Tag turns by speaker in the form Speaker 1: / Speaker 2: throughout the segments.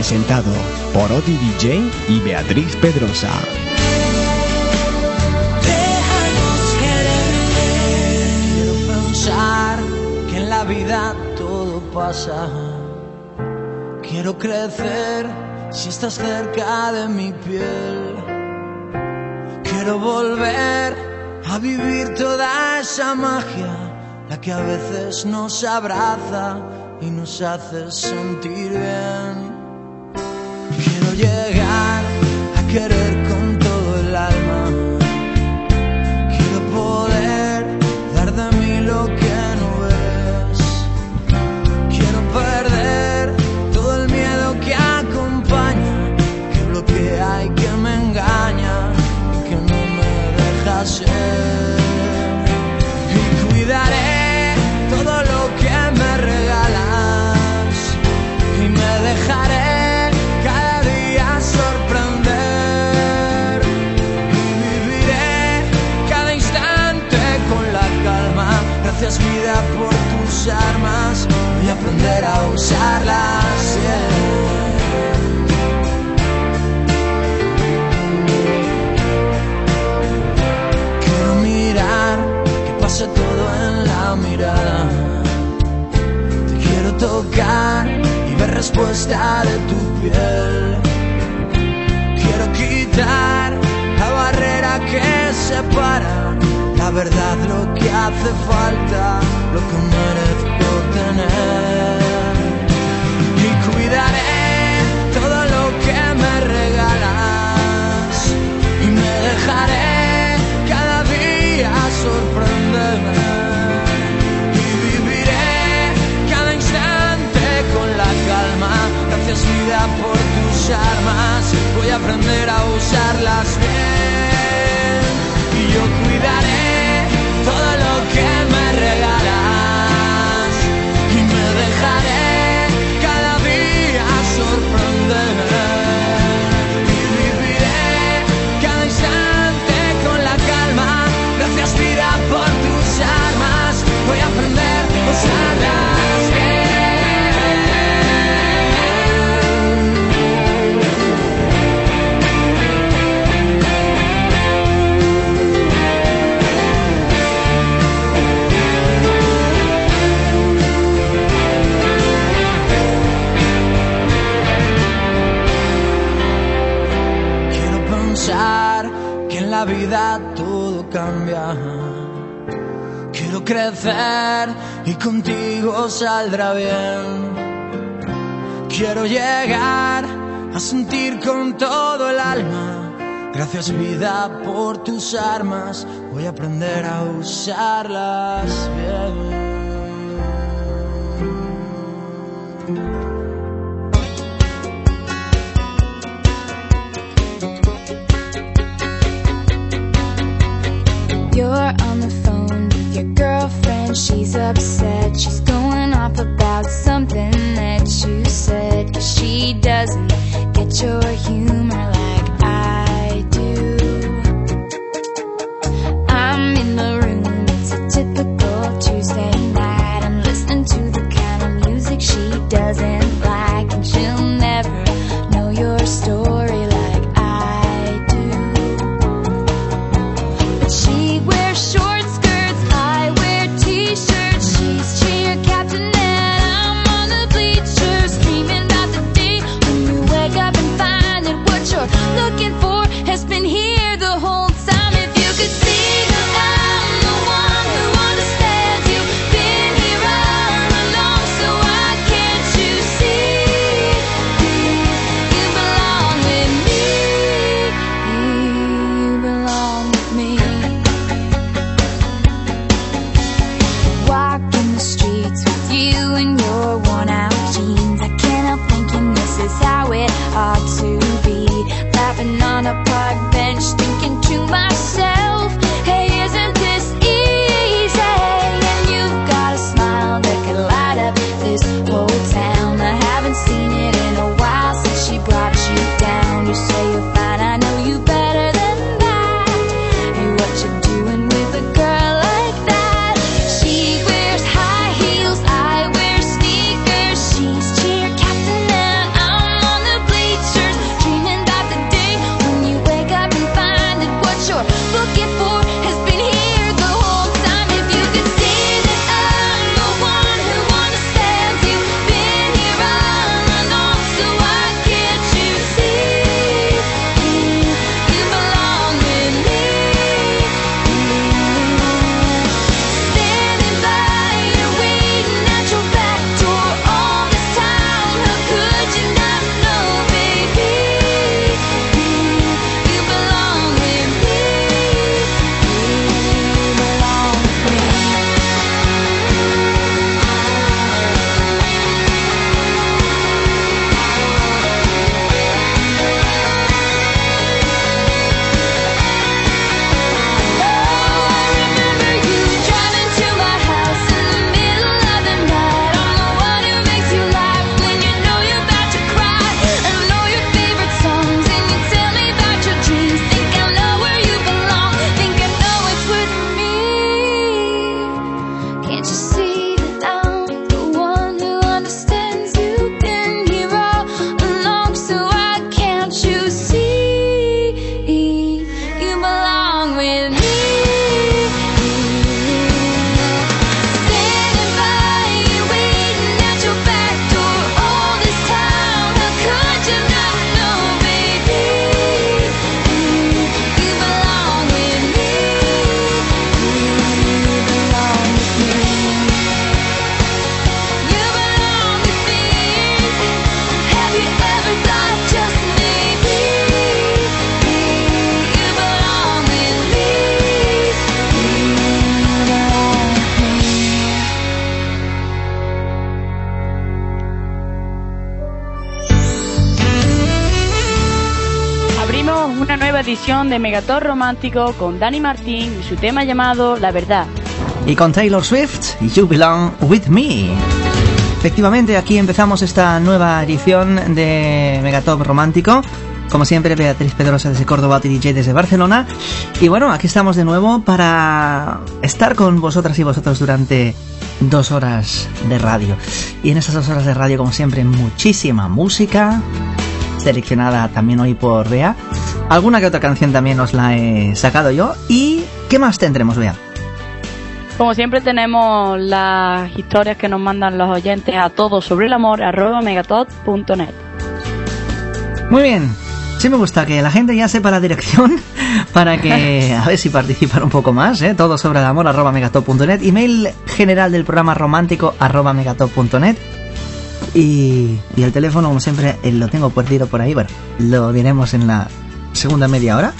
Speaker 1: presentado por Odi DJ y Beatriz Pedrosa.
Speaker 2: Quiero pensar que en la vida todo pasa. Quiero crecer si estás cerca de mi piel. Quiero volver a vivir toda esa magia, la que a veces nos abraza y nos hace sentir bien llegar a querer. y ver respuesta de tu piel. Quiero quitar la barrera que separa la verdad, lo que hace falta, lo que merezco tener. Y cuidaré todo lo que me regalas y me dejaré. por tus armas, voy a aprender a usarlas bien. Y yo cuidaré todo lo que Todo cambia. Quiero crecer y contigo saldrá bien. Quiero llegar a sentir con todo el alma. Gracias vida por tus armas, voy a aprender a usarlas bien.
Speaker 3: You're on the phone with your girlfriend. She's upset. She's going off about something that you
Speaker 4: nueva edición de Megator Romántico con Dani Martín y su tema llamado La Verdad.
Speaker 5: Y con Taylor Swift, You Belong With Me. Efectivamente, aquí empezamos esta nueva edición de Megatop Romántico. Como siempre, Beatriz Pedrosa desde Córdoba, DJ desde Barcelona. Y bueno, aquí estamos de nuevo para estar con vosotras y vosotros durante dos horas de radio. Y en esas dos horas de radio, como siempre, muchísima música, seleccionada también hoy por Bea. Alguna que otra canción también os la he sacado yo. ¿Y qué más tendremos, Bea?
Speaker 4: Como siempre tenemos las historias que nos mandan los oyentes a todos sobre el amor arroba megatot.net.
Speaker 5: Muy bien, Sí me gusta que la gente ya sepa la dirección para que a ver si participar un poco más, ¿eh? Todo sobre el amor arroba megatop.net, email general del programa romántico arroba megatop.net y, y el teléfono como siempre eh, lo tengo perdido por ahí, bueno, lo diremos en la segunda media hora.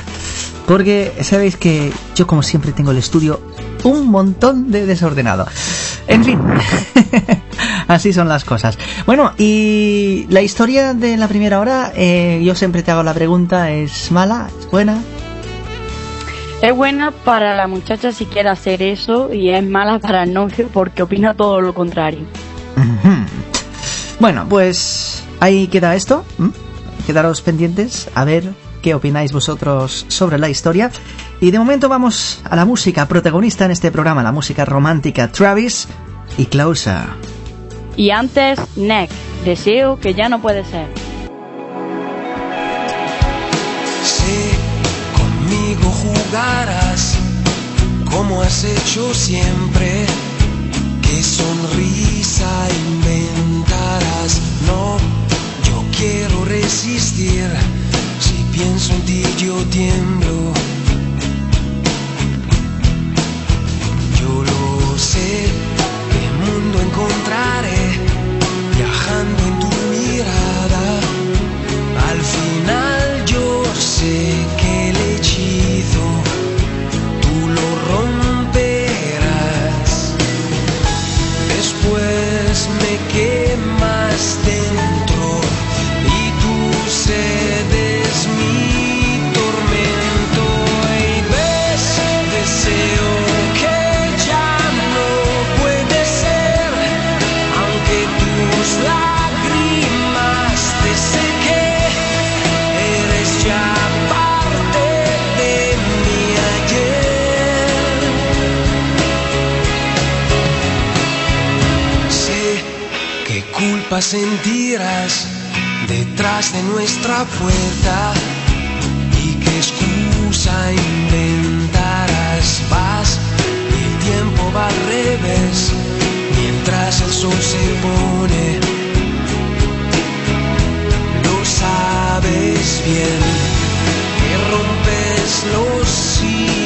Speaker 5: Porque sabéis que yo como siempre tengo el estudio un montón de desordenado. En fin, así son las cosas. Bueno, y la historia de la primera hora, eh, yo siempre te hago la pregunta, ¿es mala? ¿Es buena?
Speaker 4: Es buena para la muchacha si quiere hacer eso y es mala para el novio porque opina todo lo contrario.
Speaker 5: Bueno, pues ahí queda esto. Quedaros pendientes a ver qué opináis vosotros sobre la historia. Y de momento vamos a la música protagonista en este programa, la música romántica Travis y Closer.
Speaker 4: Y antes, Neck, deseo que ya no puede ser.
Speaker 6: Si conmigo jugarás como has hecho siempre. Qué sonrisa inventarás. No, yo quiero resistir. Pienso en ti, yo tiemblo. Yo lo sé, qué mundo encontraré viajando en tu mirada. Al final yo sé culpa sentirás detrás de nuestra puerta y qué excusa inventarás. Vas el tiempo va al revés mientras el sol se pone. Lo sabes bien que rompes los.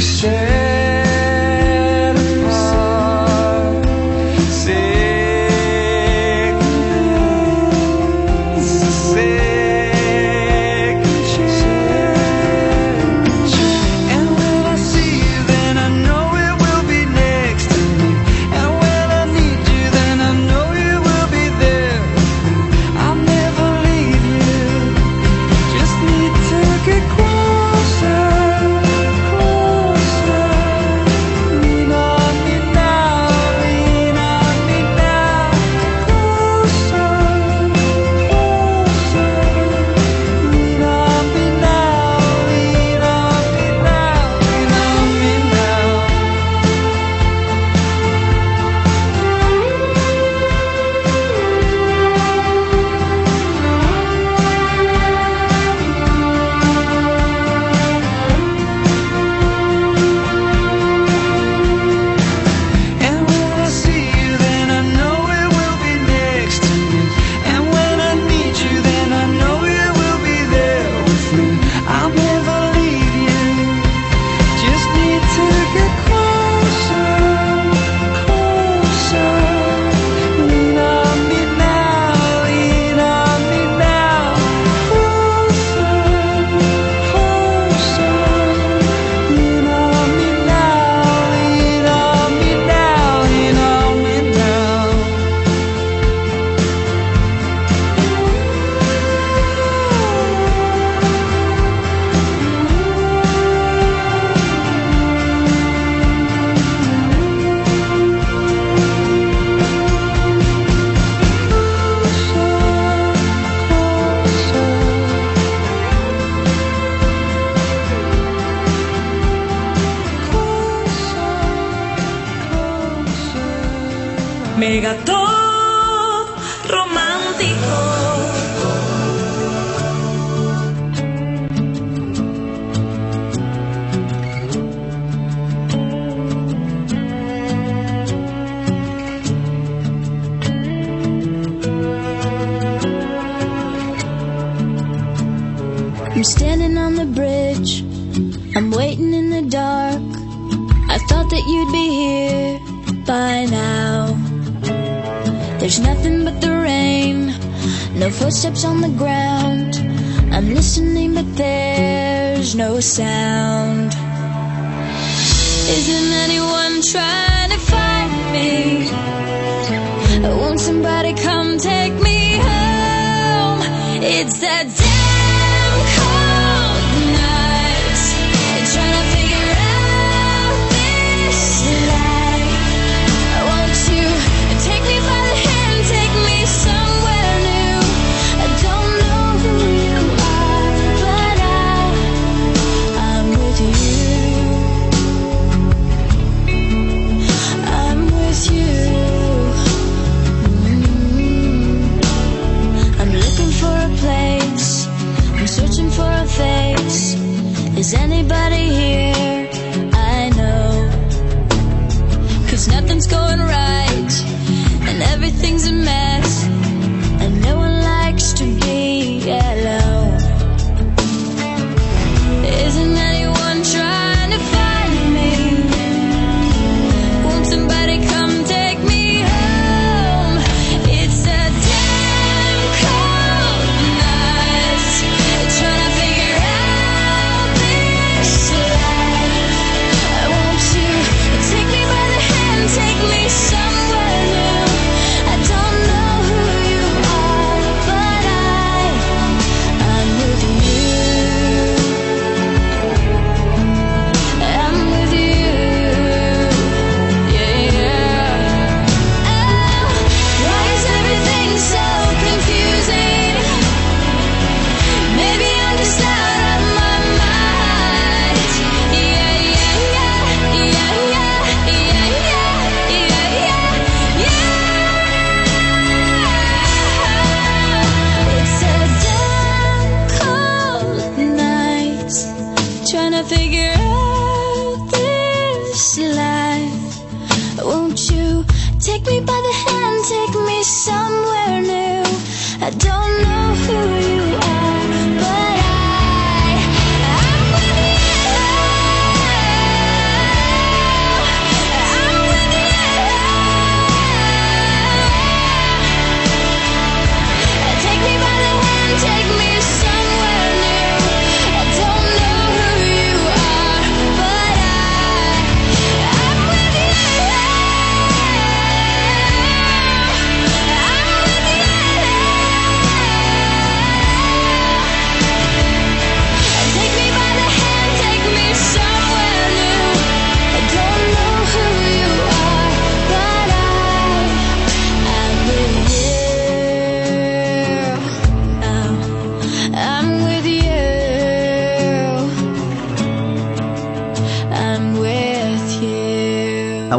Speaker 1: Straight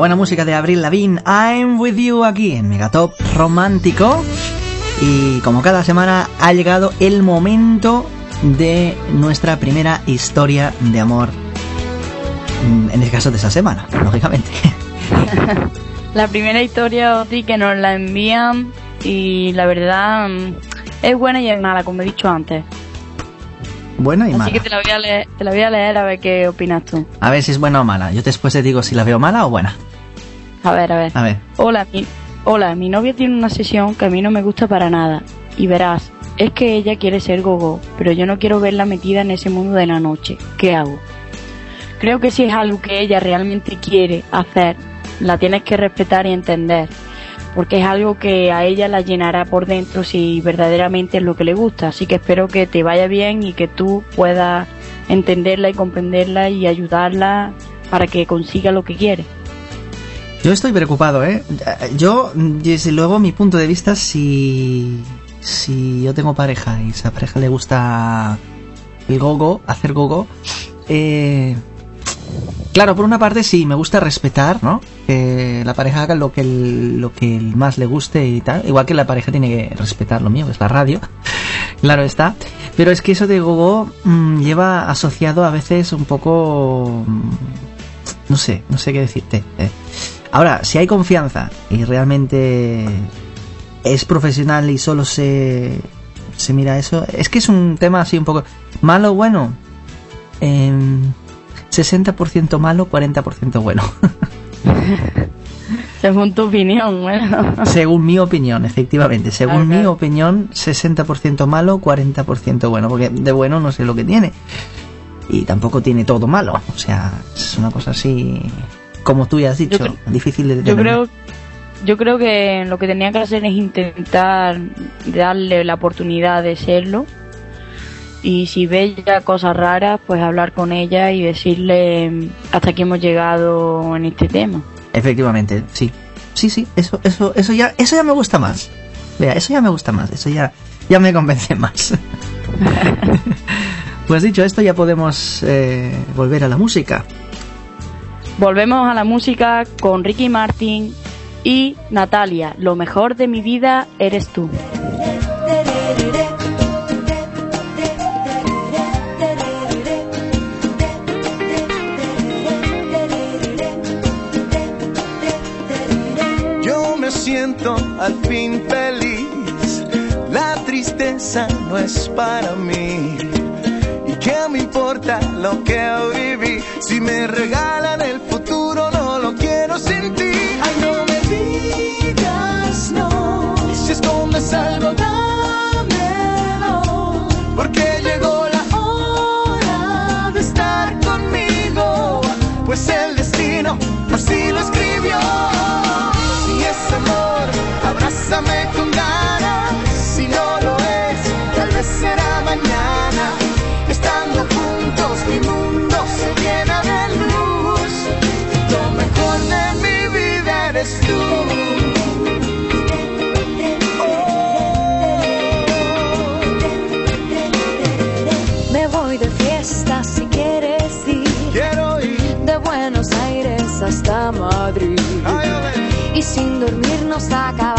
Speaker 1: buena música de Abril Lavigne, I'm with you aquí en Megatop Romántico. Y como cada semana ha llegado el momento de nuestra primera historia de amor. Mm, En este caso de esa semana, lógicamente.
Speaker 4: La primera historia, Oti, que nos la envían y la verdad mm, es buena y es mala, como he dicho antes.
Speaker 1: Buena y
Speaker 4: Así
Speaker 1: mala.
Speaker 4: que te la, voy a leer, te la voy a leer a ver qué opinas tú.
Speaker 1: A ver si es buena o mala. Yo después te digo si la veo mala o buena.
Speaker 4: A ver, a ver.
Speaker 1: A ver.
Speaker 4: Hola, mi, hola, mi novia tiene una sesión que a mí no me gusta para nada. Y verás, es que ella quiere ser gogo, pero yo no quiero verla metida en ese mundo de la noche. ¿Qué hago? Creo que si es algo que ella realmente quiere hacer, la tienes que respetar y entender, porque es algo que a ella la llenará por dentro si verdaderamente es lo que le gusta. Así que espero que te vaya bien y que tú puedas entenderla y comprenderla y ayudarla para que consiga lo que quiere.
Speaker 1: Yo estoy preocupado, ¿eh? Yo, desde luego, mi punto de vista, si, si yo tengo pareja y a esa pareja le gusta el gogo, hacer gogo, eh,
Speaker 5: Claro, por una parte sí, me gusta respetar, ¿no? Que la pareja haga lo que, el- lo que el más le guste y tal. Igual que la pareja tiene que respetar lo mío, que es la radio. claro está. Pero es que eso de gogo mm, lleva asociado a veces un poco... mm, no sé, no sé qué decirte. eh. Ahora, si hay confianza y realmente es profesional y solo se, se mira eso, es que es un tema así un poco malo bueno. Em, 60% malo, 40% bueno.
Speaker 4: Según tu opinión, bueno.
Speaker 5: Según mi opinión, efectivamente. Según mi opinión, 60% malo, 40% bueno. Porque de bueno no sé lo que tiene. Y tampoco tiene todo malo. O sea, es una cosa así, como tú ya has dicho, difícil de
Speaker 4: Yo
Speaker 5: determinar.
Speaker 4: creo, yo creo que lo que tenía que hacer es intentar darle la oportunidad de serlo. Y si ve ya cosas raras, pues hablar con ella y decirle hasta aquí hemos llegado en este tema.
Speaker 5: Efectivamente, sí. Sí, sí, eso, eso, eso ya, eso ya me gusta más. Vea, eso ya me gusta más, eso ya, ya me convence más. pues dicho esto, ya podemos eh, volver a la música.
Speaker 4: Volvemos a la música con Ricky Martin y Natalia. Lo mejor de mi vida eres tú.
Speaker 7: Yo me siento al fin feliz. La tristeza no es para mí. ¿Y qué me importa lo que viví? Si me regalan el futuro, no lo quiero sin ti. Ay, no me digas no. Si escondes algo, dámelo. Porque llegó la hora de estar conmigo. Pues el destino así lo escribió. nos
Speaker 8: acaba.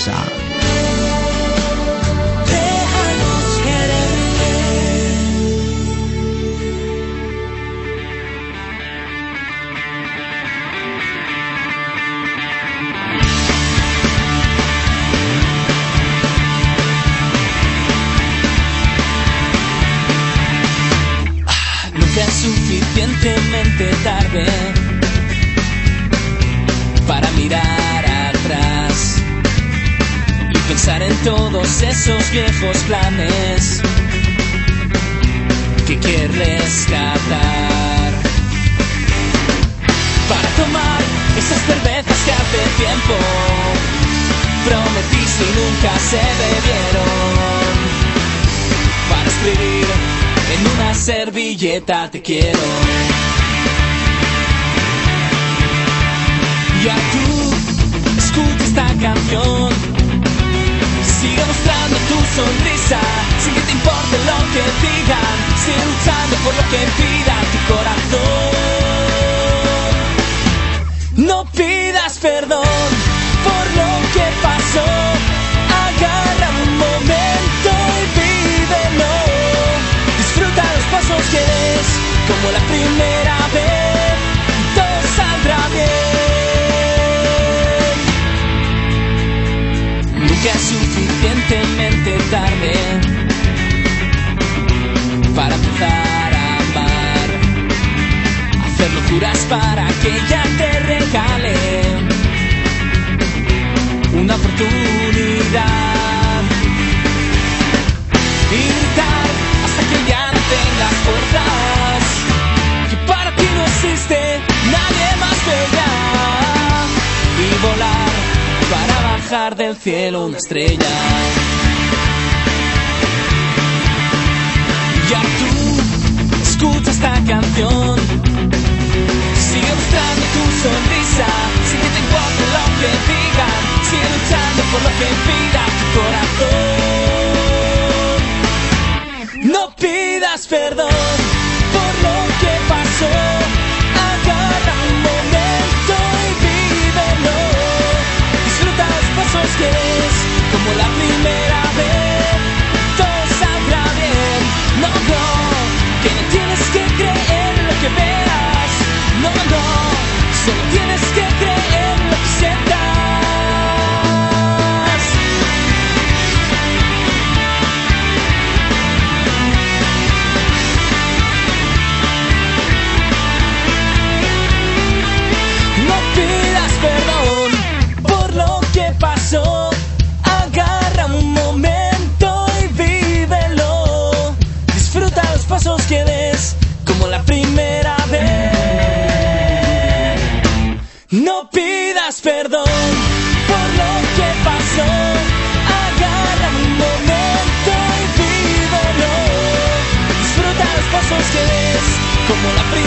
Speaker 8: Por
Speaker 9: perdón por lo que pasó. Agarra un momento y vívelo. Disfruta los pasos que es como la primera vez. Todo saldrá bien. No, no, que no tienes que creer lo que veas. No, no, solo tienes como la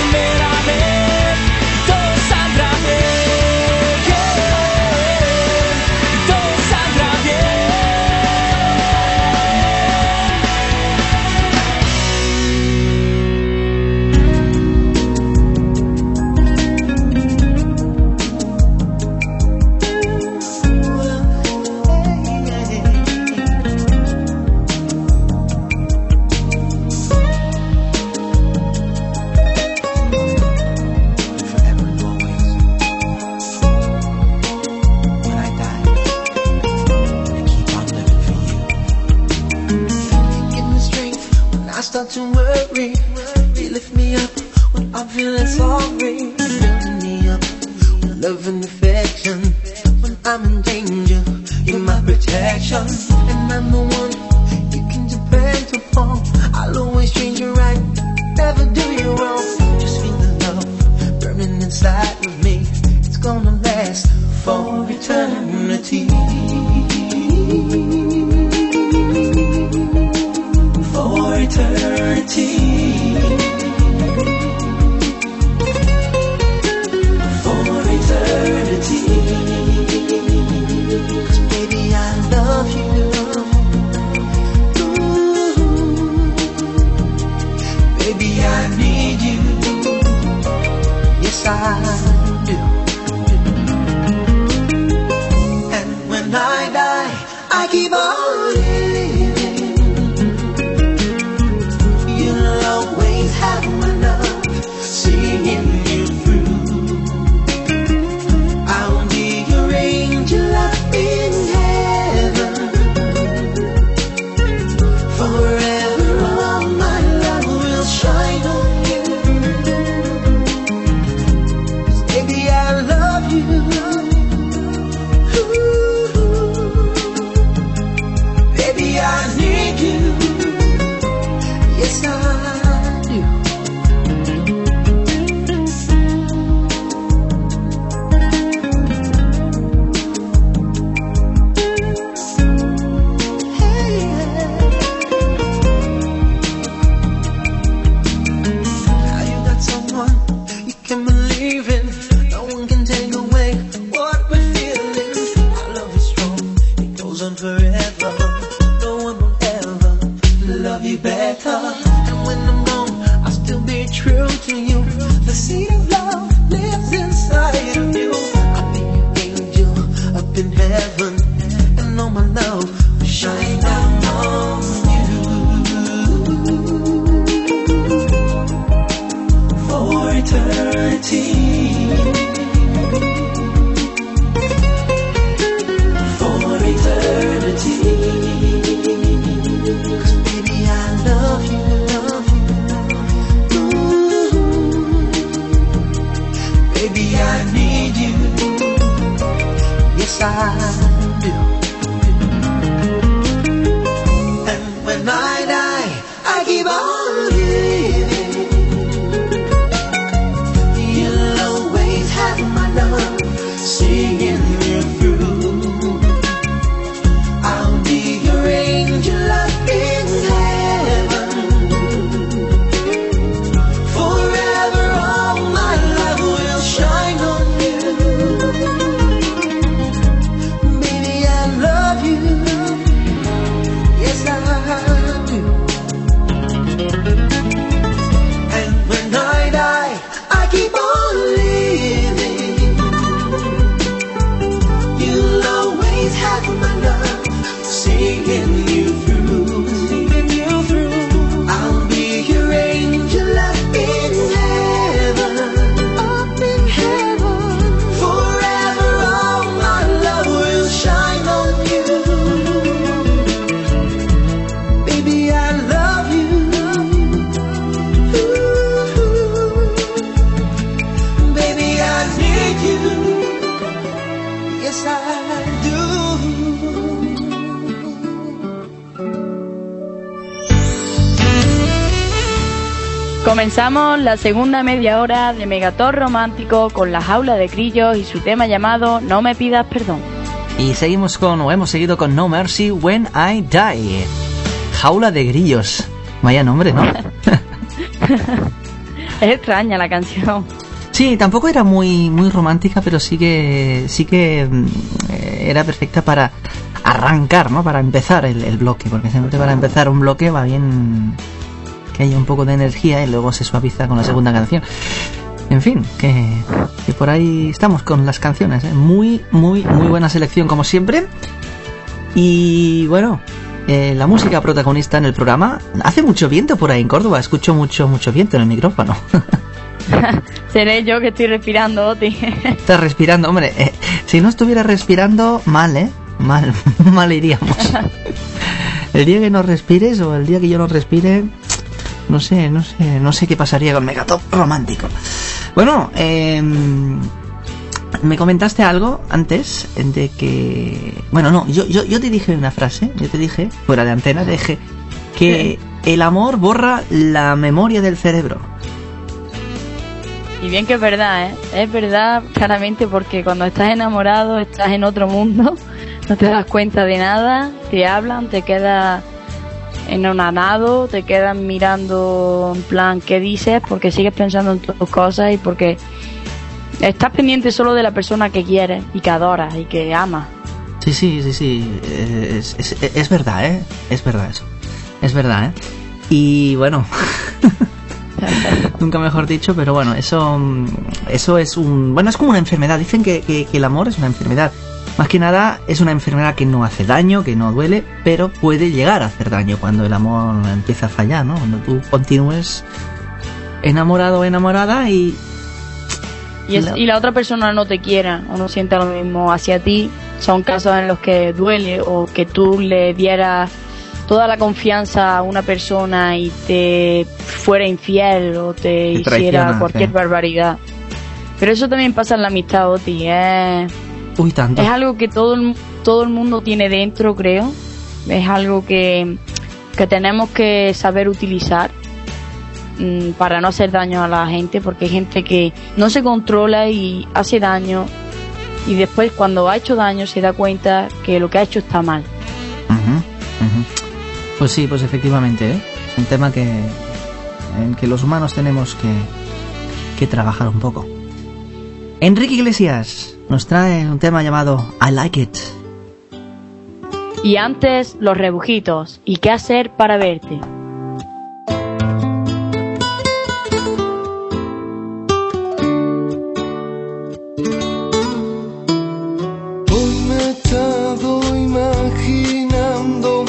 Speaker 4: Comenzamos la segunda media hora de Megator Romántico con la jaula de grillos y su tema llamado No me pidas perdón.
Speaker 5: Y seguimos con, o hemos seguido con No Mercy When I Die. Jaula de grillos. Vaya nombre, ¿no?
Speaker 4: Es extraña la canción.
Speaker 5: Sí, tampoco era muy muy romántica, pero sí que sí que mm, eh, era perfecta para arrancar, ¿no? Para empezar el, el bloque, porque siempre para empezar un bloque va bien que haya un poco de energía y luego se suaviza con la segunda canción. En fin, que, que por ahí estamos con las canciones. ¿eh? Muy, muy, muy buena selección como siempre. Y bueno, eh, la música protagonista en el programa. Hace mucho viento por ahí en Córdoba. Escucho mucho, mucho viento en el micrófono.
Speaker 4: Seré yo que estoy respirando, Oti.
Speaker 5: Estás respirando, hombre. eh, si no estuviera respirando, mal, ¿eh? Mal, mal iríamos. El día que no respires o el día que yo no respire, no sé, no sé, no sé qué pasaría con Megatop romántico. Bueno, eh, me comentaste algo antes de que, bueno, no, yo, yo, yo te dije una frase, yo te dije fuera de antena, te dije que el amor borra la memoria del cerebro.
Speaker 4: Y bien que es verdad, ¿eh? Es verdad claramente porque cuando estás enamorado estás en otro mundo, no te das cuenta de nada, te hablan, te quedas enonanado, te quedas mirando en plan qué dices porque sigues pensando en tus cosas y porque estás pendiente solo de la persona que quieres y que adoras y que amas.
Speaker 5: Sí, sí, sí, sí. Es, es- es verdad, ¿eh? Es verdad eso. Es verdad, ¿eh? Y bueno, nunca mejor dicho, pero bueno, eso, eso es un... Bueno, es como una enfermedad. Dicen que- que el amor es una enfermedad. Más que nada es una enfermedad que no hace daño, que no duele, pero puede llegar a hacer daño cuando el amor empieza a fallar, ¿no? Cuando tú continúes enamorado o enamorada y...
Speaker 4: Y, es-
Speaker 5: La-
Speaker 4: y la otra persona no te quiera o no sienta lo mismo hacia ti, son casos en los que duele o que tú le dieras toda la confianza a una persona y te fuera infiel o te, hiciera cualquier
Speaker 5: sí.
Speaker 4: barbaridad. Pero eso también pasa en la amistad, Oti. Es,
Speaker 5: Uy, tanto.
Speaker 4: es algo que todo el, todo el mundo tiene dentro, creo. Es algo que, que tenemos que saber utilizar mm, para no hacer daño a la gente, porque hay gente que no se controla y hace daño y después cuando ha hecho daño se da cuenta que lo que ha hecho está mal.
Speaker 5: Pues sí, pues efectivamente, ¿eh? es un tema que en que los humanos tenemos que, que trabajar un poco. Enrique Iglesias nos trae un tema llamado I Like It.
Speaker 4: Y antes, los rebujitos y qué hacer para verte.
Speaker 10: Hoy me estado imaginando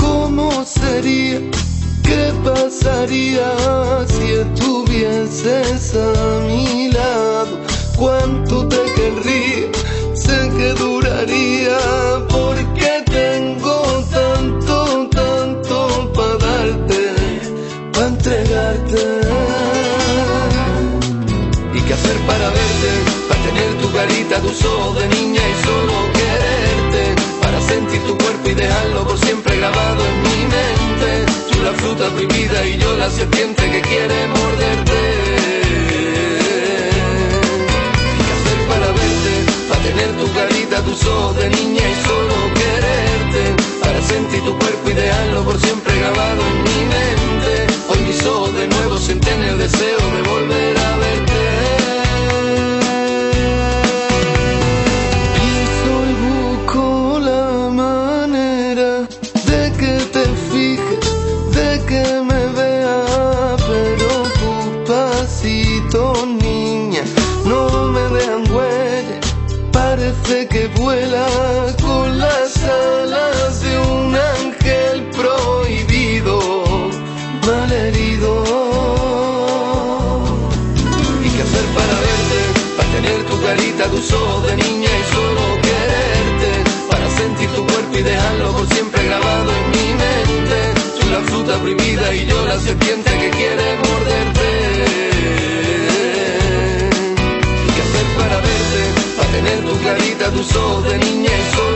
Speaker 10: cómo sería, qué pasaría si estuvieses a mi lado? ¿Cuánto te querría? que duraría porque tengo tanto, tanto para darte, para entregarte. ¿Y qué hacer para verte? Para tener tu carita, tus ojos de niña y solo quererte. Para sentir tu cuerpo y dejarlo por siempre grabado en mi mente. Tú la fruta prohibida y yo la serpiente que quiere morderte. tener tu carita, tus ojos de niña y solo quererte, para sentir tu cuerpo ideal, por siempre grabado en mi mente. Hoy mis ojos de nuevo sienten el deseo de volver a verte. Tu abusó de niña y solo quererte para sentir tu cuerpo y dejarlo por siempre grabado en mi mente. Tú la fruta prohibida y yo la serpiente que quiere morderte. ¿Qué hacer para verte? Para tener tu carita, tus ojos de niña y solo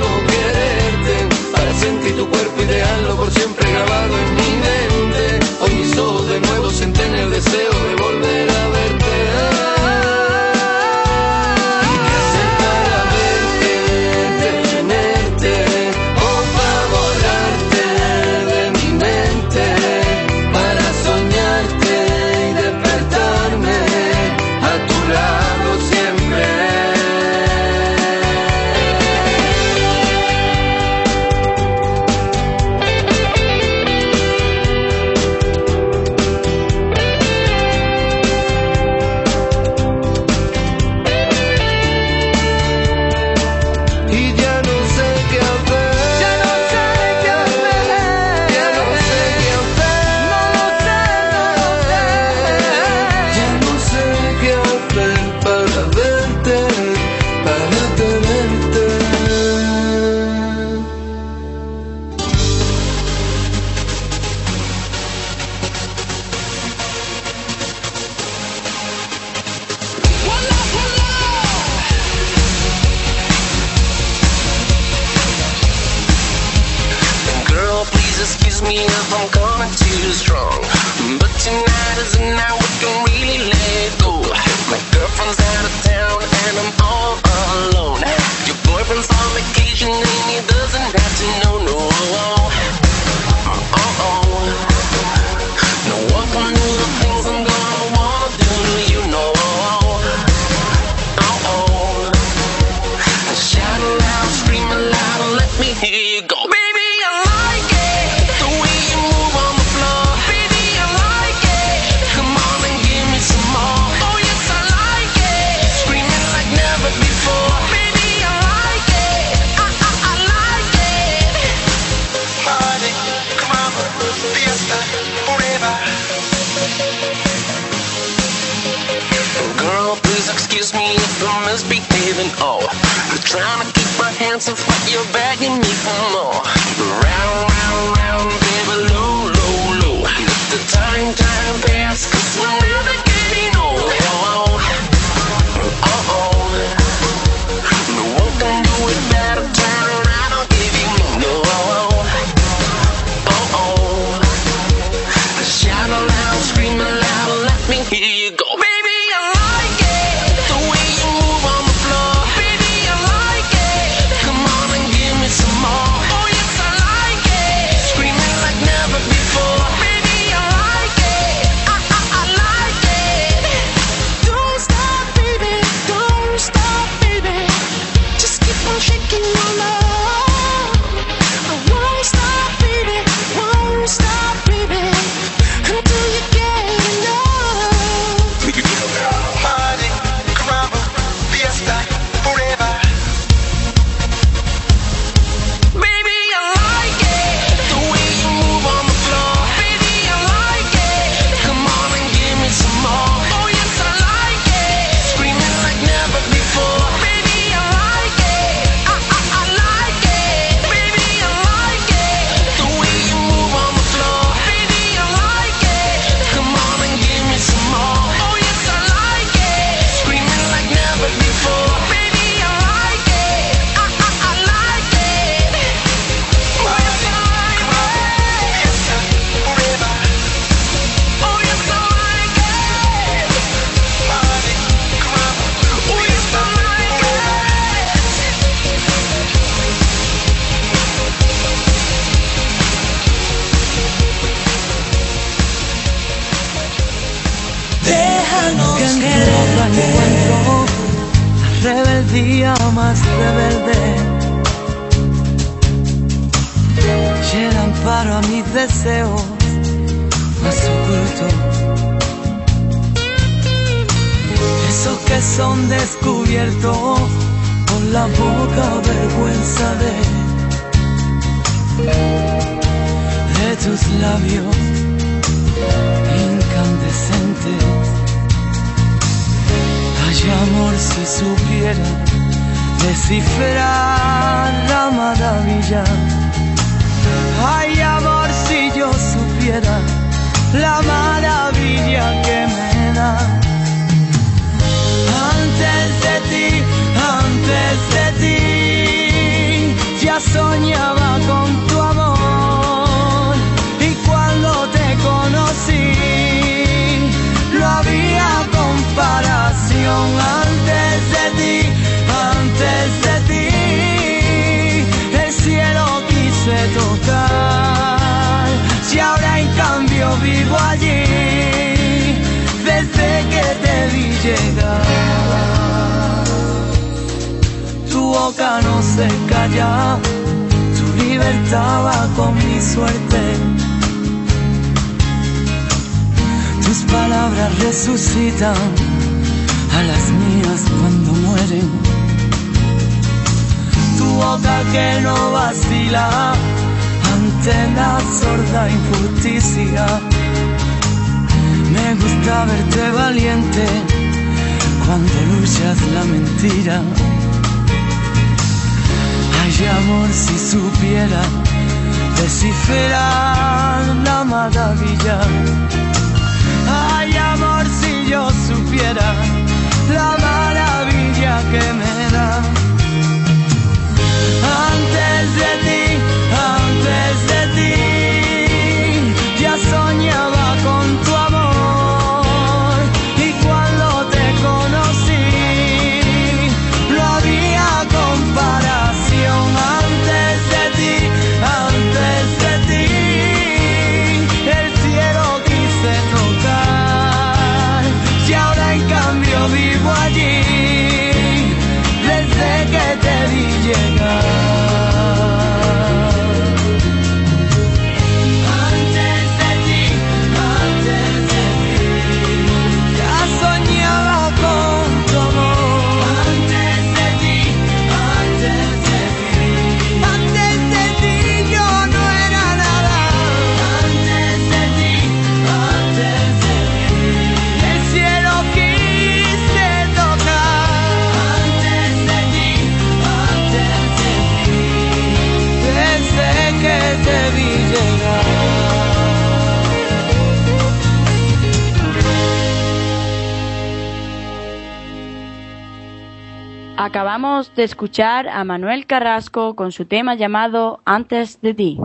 Speaker 4: Acabamos de escuchar a Manuel Carrasco con su tema llamado Antes de ti.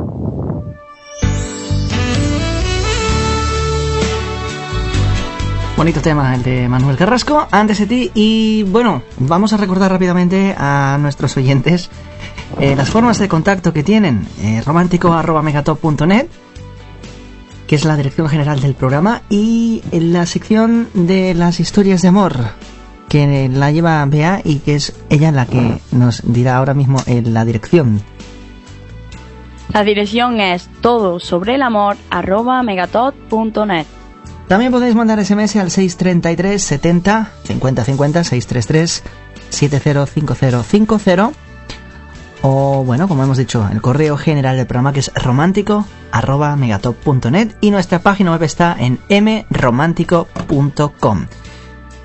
Speaker 5: Bonito tema el de Manuel Carrasco, antes de ti. Y bueno, vamos a recordar rápidamente a nuestros oyentes eh, las formas de contacto que tienen. Eh, romántico.megatop.net, que es la dirección general del programa, y la sección de las historias de amor, que la lleva Bea y que es ella la que nos dirá ahora mismo eh, la dirección.
Speaker 4: La dirección es todo sobre el amor arroba megatot.net.
Speaker 5: También podéis mandar SMS al 633 70 50 50 633 705050 o bueno, como hemos dicho, el correo general del programa que es romántico arroba megatop.net y nuestra página web está en mromántico.com.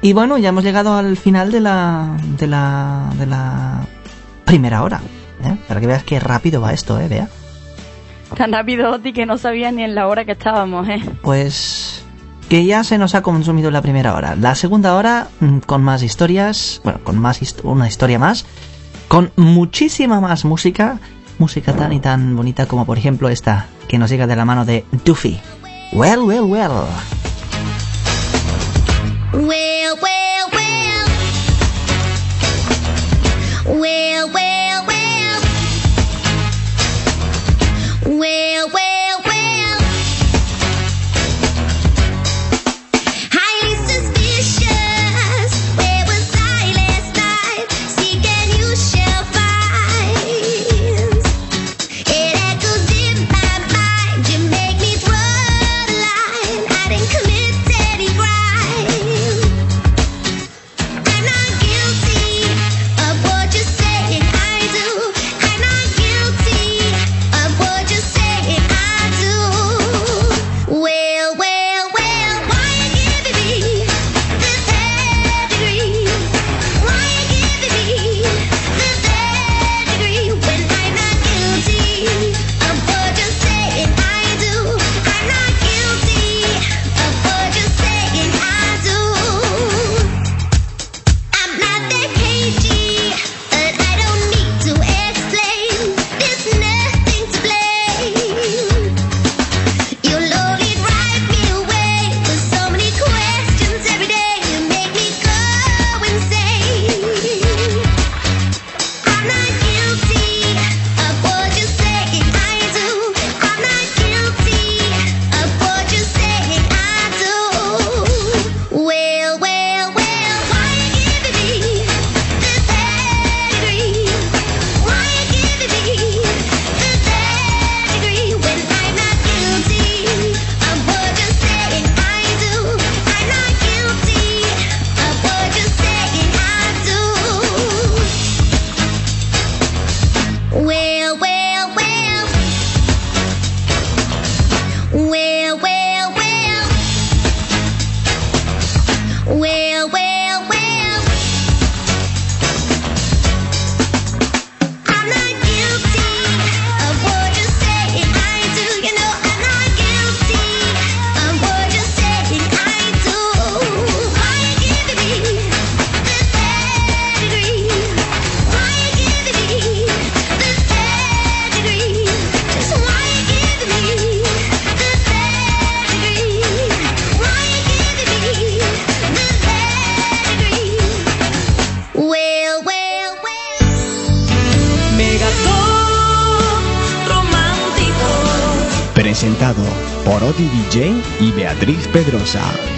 Speaker 5: Y bueno, ya hemos llegado al final de la de la de la primera hora, ¿eh? para que veas qué rápido va esto, eh, vea.
Speaker 4: Tan rápido, Oti, que no sabía ni en la hora que estábamos, ¿eh?
Speaker 5: Pues que ya se nos ha consumido la primera hora. La segunda hora mm, con más historias, bueno, con más hist- una historia más, con muchísima más música, música tan y tan bonita como por ejemplo esta que nos llega de la mano de Duffy. Well. Well, well,
Speaker 3: well. Well, well,
Speaker 1: Where Y Beatriz Pedrosa.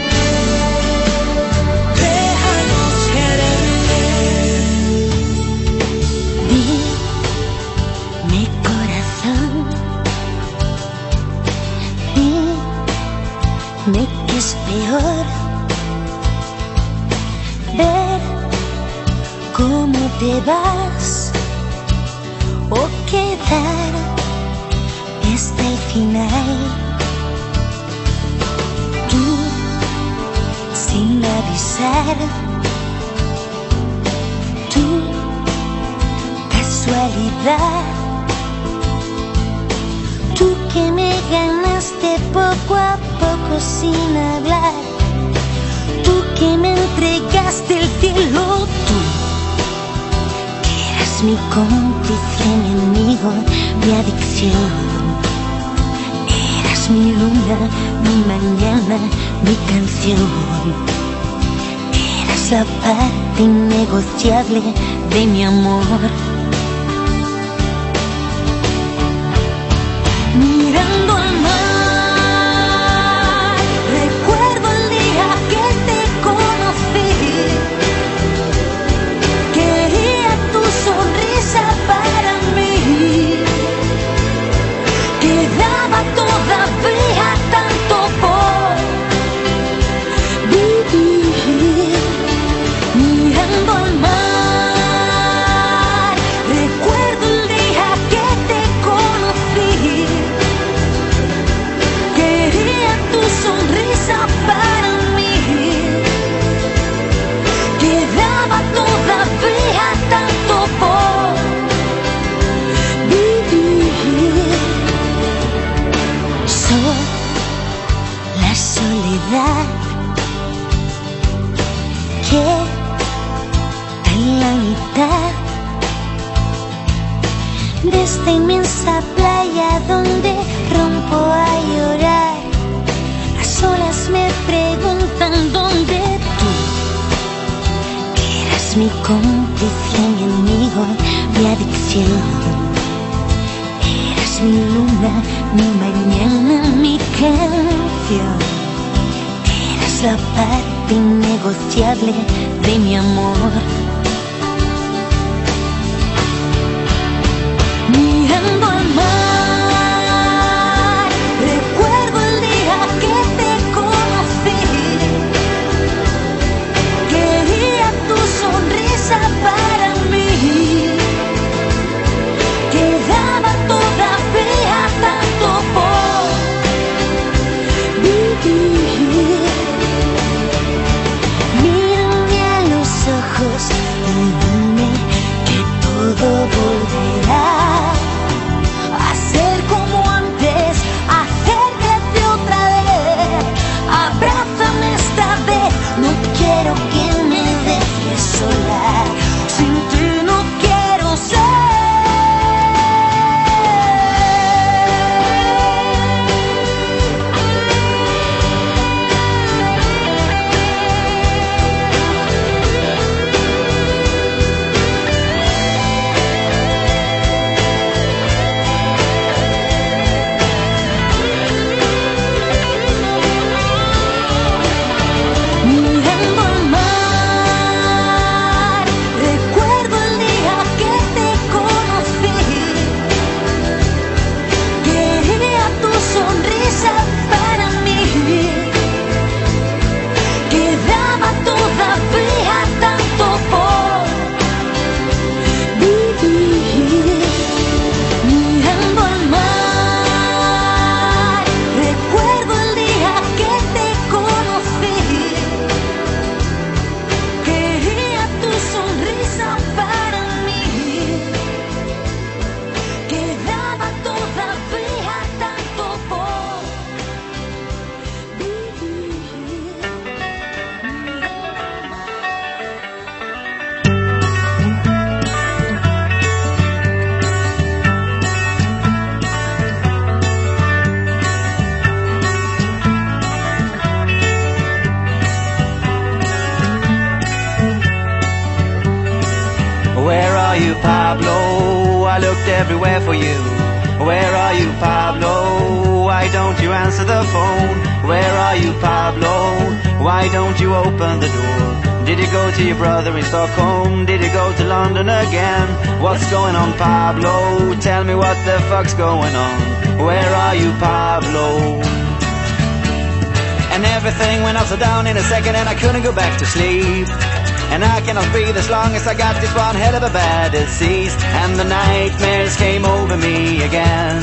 Speaker 8: As I got this one hell of a bad disease. And the nightmares came over me again.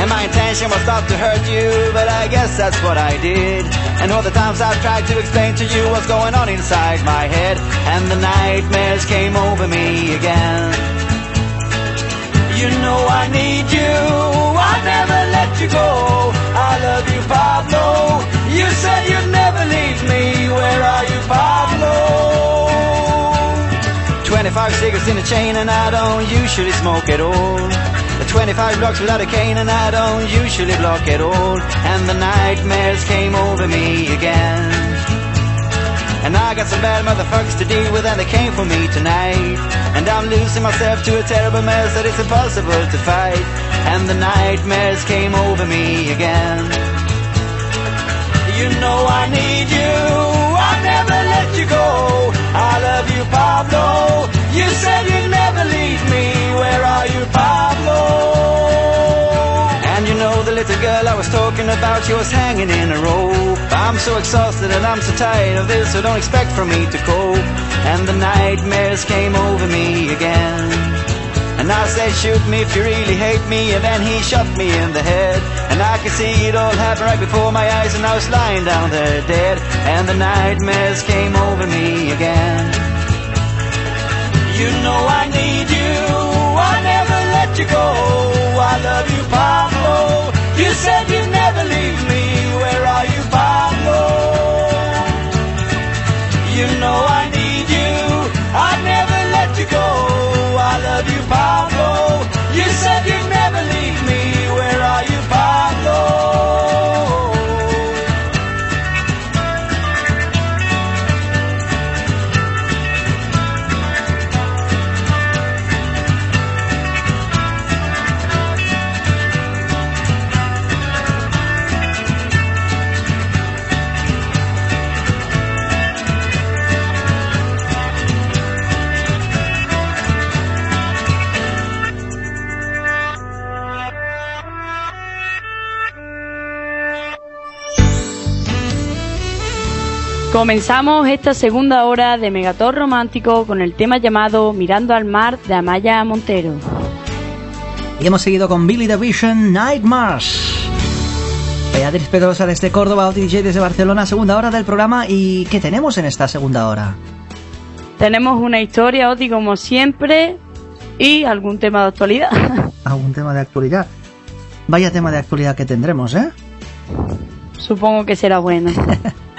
Speaker 8: And my intention was not to hurt you, but I guess that's what I did. And all the times I've tried to explain to you what's going on inside my head. And the nightmares came over me again. You know I need you, I never let you go. I love you, Pablo. You said you'd never leave me. Where are you, Pablo? 25 cigarettes in a chain and I don't usually smoke at all. The 25 blocks without a cane and I don't usually block at all. And the nightmares came over me again. And I got some bad motherfuckers to deal with and they came for me tonight. And I'm losing myself to a terrible mess that it's impossible to fight. And the nightmares came over me again. You know I need you, I was talking about, you was hanging in a rope. I'm so exhausted and I'm so tired of this, so don't expect from me to cope. And the nightmares came over me again. And I said, shoot me if you really hate me, and then he shot me in the head. And I could see it all happen right before my eyes, and I was lying down there dead. And the nightmares came over me again. You know I need you, I never let you go. I love you, Pablo. You said you'd never leave me. Where are you, Pablo? You know I need you, I never let you go. I love you, Pablo. You said you'd never leave me.
Speaker 4: Comenzamos esta segunda hora de Megator Romántico con el tema llamado Mirando al Mar de Amaya Montero.
Speaker 5: Y hemos seguido con Billy the Vision Nightmares. Beatriz Pedrosa desde Córdoba, Oti DJ desde Barcelona, segunda hora del programa. ¿Y qué tenemos en esta segunda hora?
Speaker 4: Tenemos una historia, Oti, como siempre, y algún tema de actualidad.
Speaker 5: ¿Algún tema de actualidad? Vaya tema de actualidad que tendremos, ¿eh?
Speaker 4: Supongo que será bueno.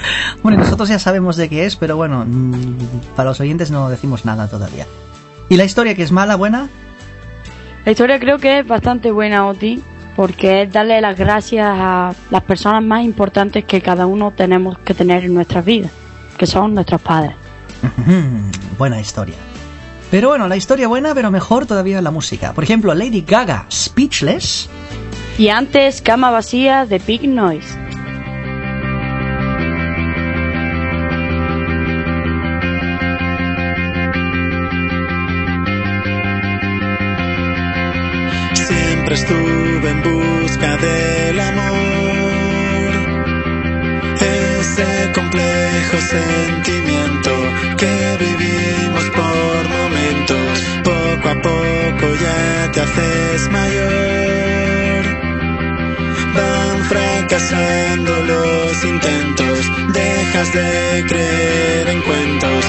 Speaker 5: Bueno, y nosotros ya sabemos de qué es, pero bueno, mm, para los oyentes no decimos nada todavía. ¿Y la historia que es mala, buena?
Speaker 4: La historia creo que es bastante buena, Oti, porque es darle las gracias a las personas más importantes que cada uno tenemos que tener en nuestras vidas, que son nuestros padres.
Speaker 5: buena historia. Pero bueno, la historia buena, pero mejor todavía la música. Por ejemplo, Lady Gaga, Speechless.
Speaker 4: Y antes, Cama Vacía de Big Noise.
Speaker 11: En busca del amor, ese complejo sentimiento que vivimos por momentos, poco a poco ya te haces mayor. Van fracasando los intentos, dejas de creer en cuentos.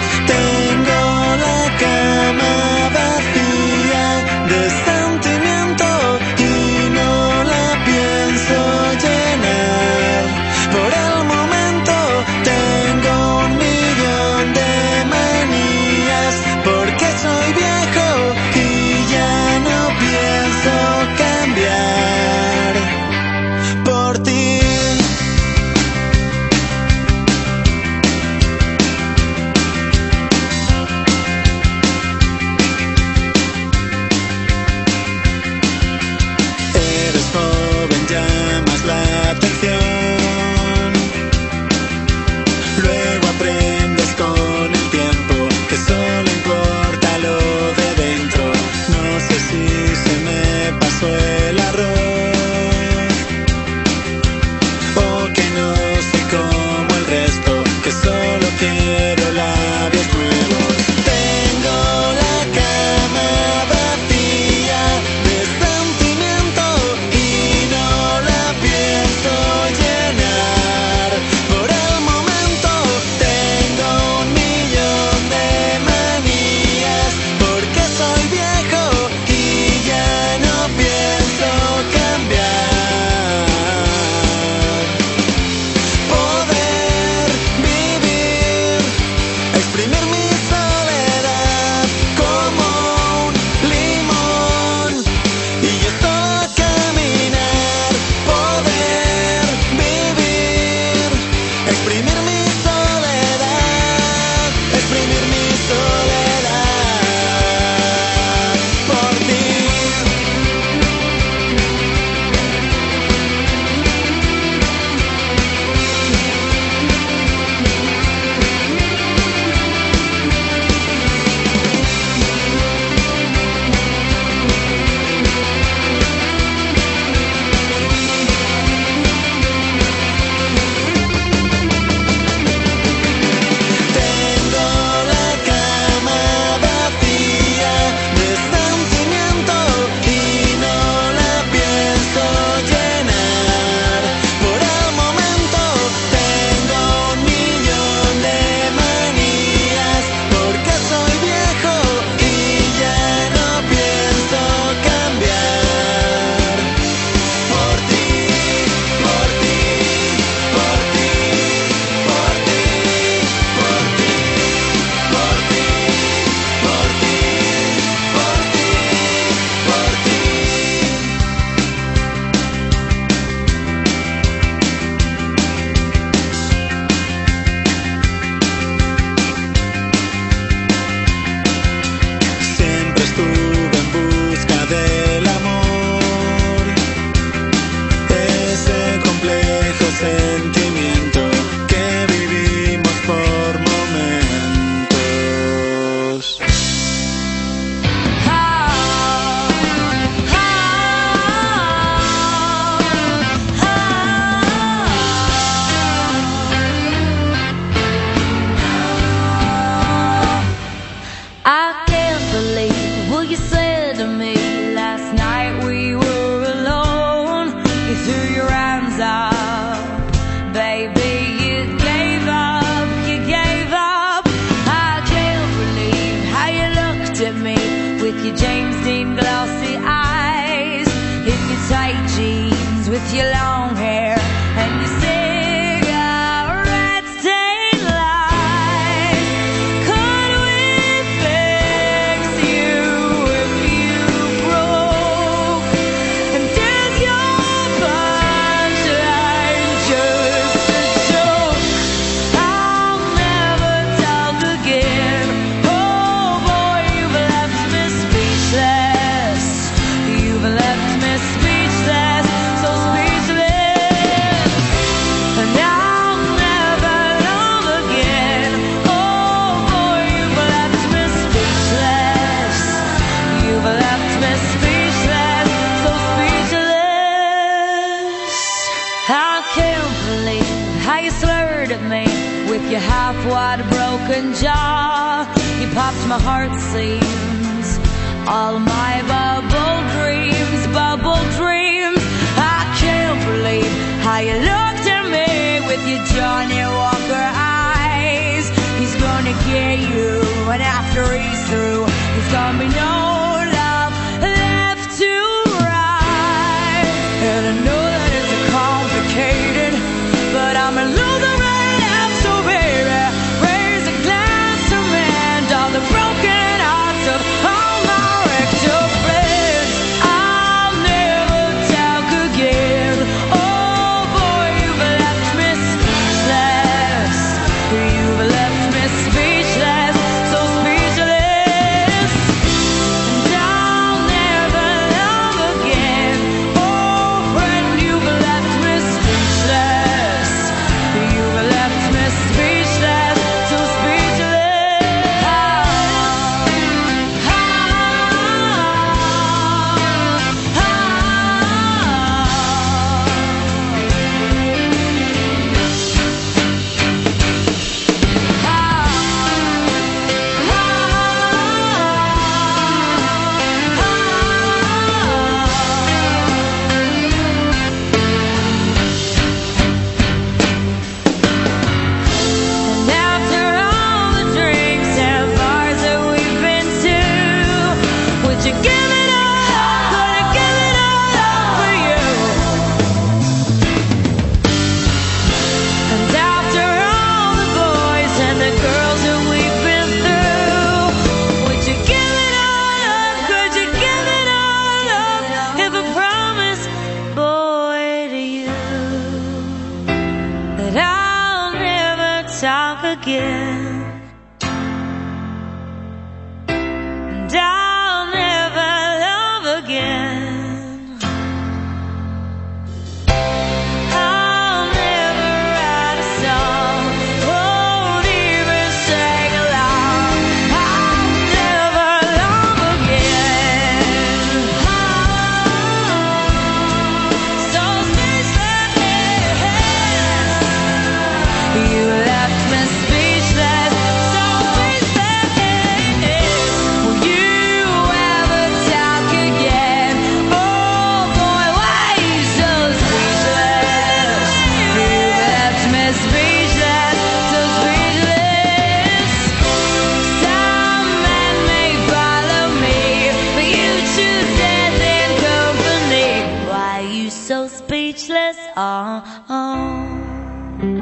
Speaker 7: Megatón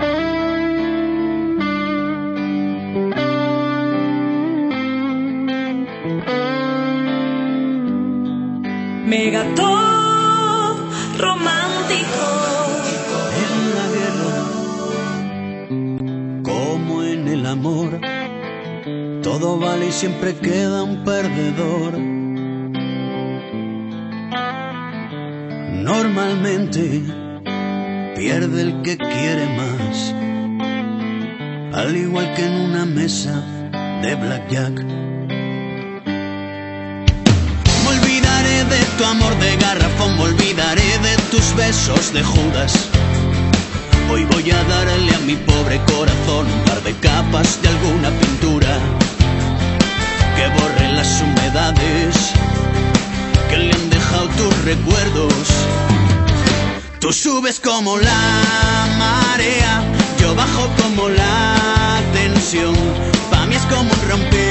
Speaker 7: romántico.
Speaker 2: En la guerra, como en el amor, todo vale y siempre queda un perdedor. Normalmente pierde el que quiere más. Al igual que en una mesa de blackjack. Me olvidaré de tu amor de garrafón, me olvidaré de tus besos de Judas. Hoy voy a darle a mi pobre corazón un par de capas de alguna pintura que borre las humedades que le han dejado tus recuerdos Tú subes como la marea, yo bajo como la tensión. Pa' mí es como un rompecabezas,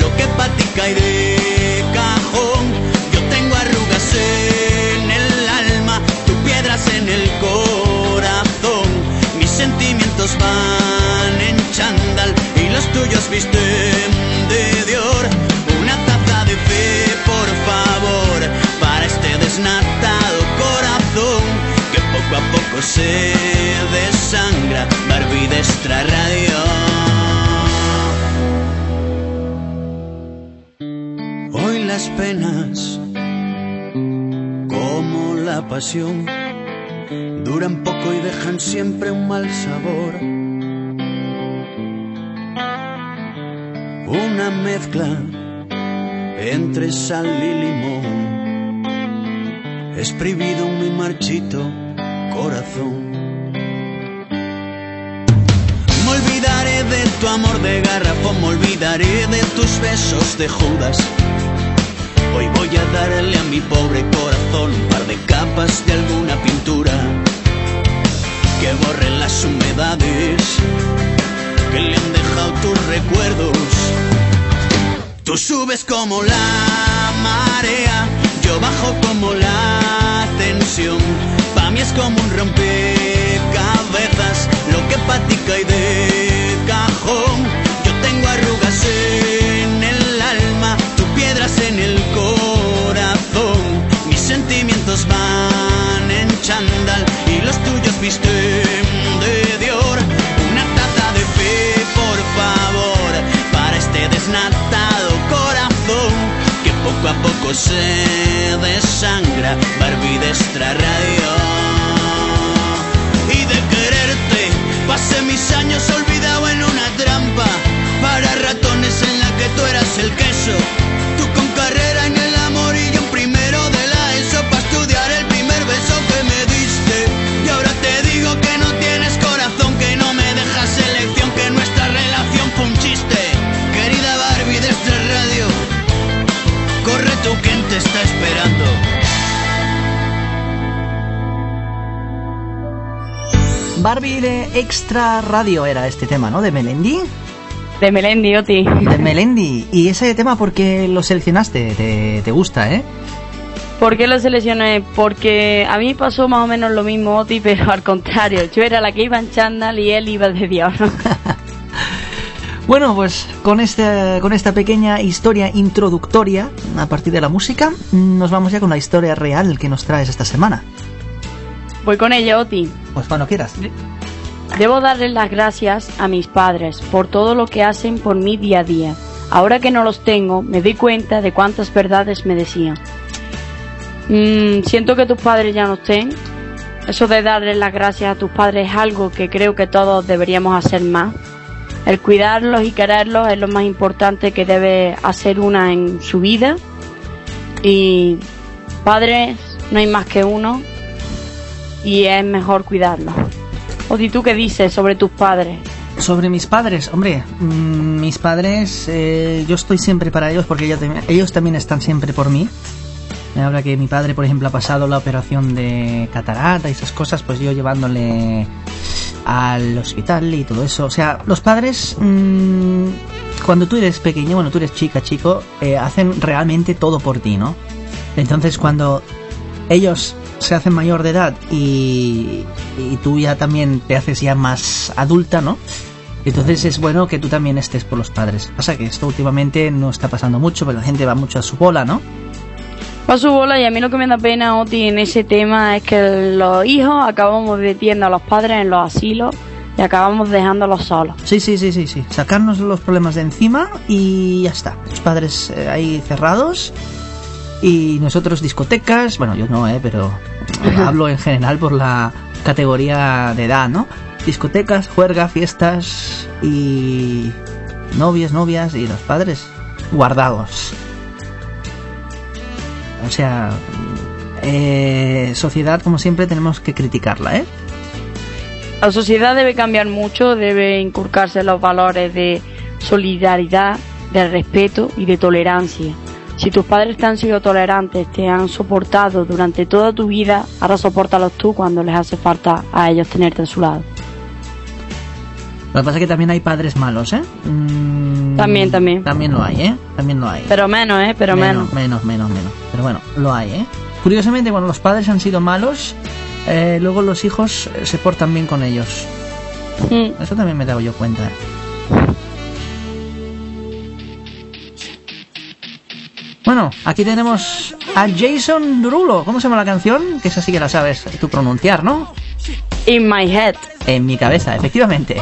Speaker 2: lo que pa' ti cae de cajón. Yo tengo arrugas en el alma, tú piedras en el corazón. Mis sentimientos van en chándal y los tuyos visten de Dior. Una taza de fe, por favor, para este que poco a poco se desangra. Barbie de extra radio. Hoy las penas, como la pasión, duran poco y dejan siempre un mal sabor. Una mezcla entre sal y limón, exprimido en mi marchito corazón. Me olvidaré de tu amor de garrafón, me olvidaré de tus besos de Judas. Hoy voy a darle a mi pobre corazón un par de capas de alguna pintura que borren las humedades que le han dejado tus recuerdos. Tú subes como la marea, yo bajo como la tensión. Mí es como un rompecabezas, lo que pa' ti cae de cajón. Yo tengo arrugas en el alma, tú piedras en el corazón. Mis sentimientos van en chándal y los tuyos visten de Dior. Una taza de fe, por favor, poco a poco se desangra. Barbie de extra radio. Y de quererte pasé mis años olvidado en una trampa para ratones en la que tú eras el queso. Barbie de
Speaker 5: Extra Radio era este tema, ¿no? De Melendi.
Speaker 4: De Melendi, Oti.
Speaker 5: De Melendi. ¿Y ese tema por qué lo seleccionaste? Te, te gusta, ¿eh?
Speaker 4: ¿Por qué lo seleccioné? Porque a mí pasó más o menos lo mismo, Oti, pero al contrario. Yo era la que iba en chándal y él iba de diablo.
Speaker 5: Bueno, pues con, este, con esta pequeña historia introductoria a partir de la música, nos vamos ya con la historia real que nos traes esta semana.
Speaker 4: Voy con ella, Oti.
Speaker 5: Pues cuando quieras.
Speaker 4: Debo darles las gracias a mis padres por todo lo que hacen por mí día a día. Ahora que no los tengo, me doy cuenta de cuántas verdades me decían. Mm, siento que tus padres ya no estén. Eso de darles las gracias a tus padres es algo que creo que todos deberíamos hacer más. El cuidarlos y quererlos es lo más importante que debe hacer una en su vida. Y padres, no hay más que uno. Y es mejor cuidarlos. Odi, ¿tú qué dices sobre tus padres?
Speaker 5: Sobre mis padres, hombre, mm, mis padres, eh, yo estoy siempre para ellos porque ellos, ellos también están siempre por mí. Ahora que mi padre, por ejemplo, ha pasado la operación de catarata y esas cosas, pues yo llevándole al hospital y todo eso. O sea, los padres, mm, cuando tú eres pequeño, bueno, tú eres chica, chico, eh, hacen realmente todo por ti, ¿no? Entonces, cuando ellos se hacen mayor de edad y, y tú ya también te haces ya más adulta, ¿no? Entonces es bueno que tú también estés por los padres. Pasa que esto últimamente no está pasando mucho, pero la gente va mucho a su bola, ¿no?
Speaker 4: Va a su bola y a mí lo que me da pena, Oti, en ese tema es que los hijos acabamos metiendo a los padres en los asilos y acabamos dejándolos solos.
Speaker 5: Sí, sí, sí, sí, sí. Sacarnos los problemas de encima y ya está. Los padres eh, ahí cerrados y nosotros discotecas. Bueno, yo no, eh, pero hablo en general por la categoría de edad, ¿no? Discotecas, juerga, fiestas y novias, novias y los padres guardados. O sea, eh, sociedad como siempre tenemos que criticarla, ¿eh?
Speaker 4: La sociedad debe cambiar mucho, debe inculcarse los valores de solidaridad, de respeto y de tolerancia. Si tus padres te han sido tolerantes, te han soportado durante toda tu vida, ahora soportalos tú cuando les hace falta a ellos tenerte a su lado.
Speaker 12: Lo que pasa es que también hay padres malos, ¿eh? Mm,
Speaker 4: también, también.
Speaker 12: También lo hay, ¿eh? También lo hay.
Speaker 4: Pero menos, ¿eh? Pero menos.
Speaker 12: Menos, menos, menos. Pero bueno, lo hay, ¿eh? Curiosamente, cuando los padres han sido malos, eh, luego los hijos eh, se portan bien con ellos.
Speaker 4: Mm.
Speaker 12: Eso también me he dado yo cuenta. ¿eh? Bueno, aquí tenemos a Jason Derulo. ¿Cómo se llama la canción? Que esa sí que la sabes tú pronunciar, ¿no?
Speaker 4: In my head.
Speaker 12: En mi cabeza, efectivamente.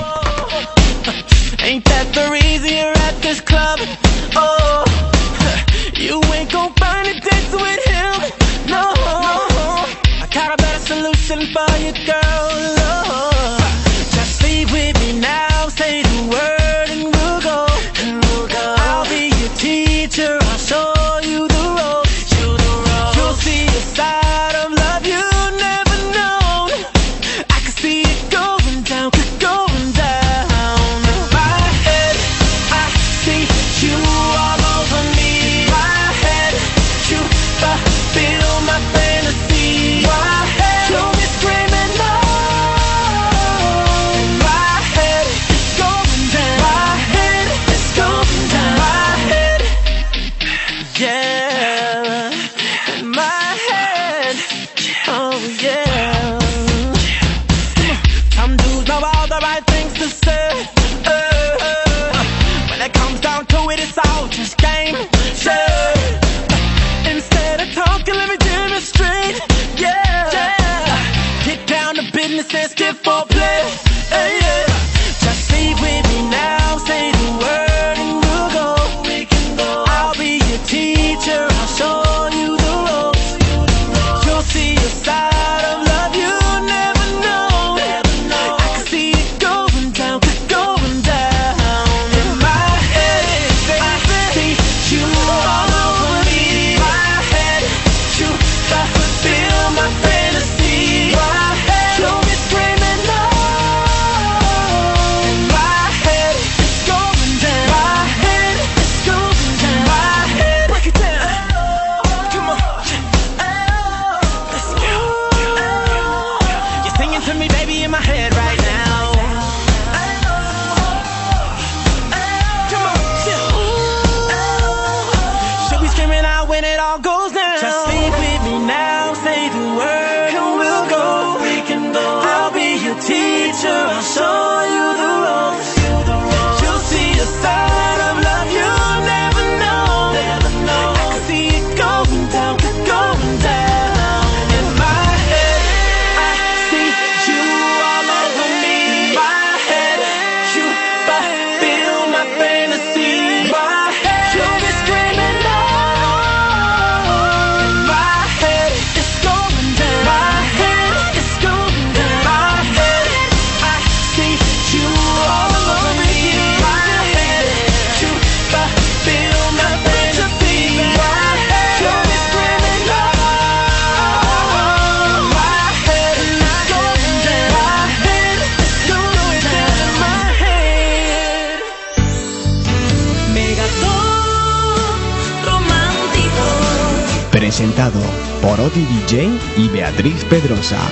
Speaker 7: Beatriz Pedrosa.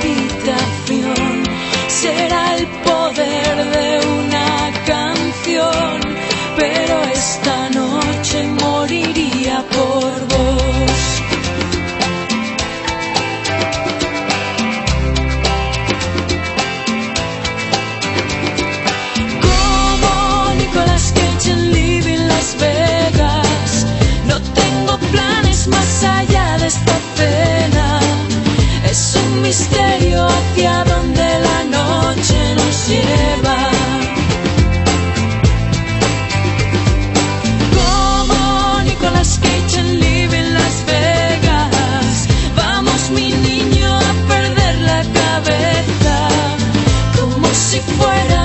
Speaker 13: habitación será el poder de una canción, pero esta noche moriría por vos. Como Nicolas Cage en Living Las Vegas, no tengo planes más allá un
Speaker 7: misterio hacia donde la noche nos lleva. Como Nicolas Cage en Live en Las Vegas, vamos mi niño a perder la cabeza, como si fuera.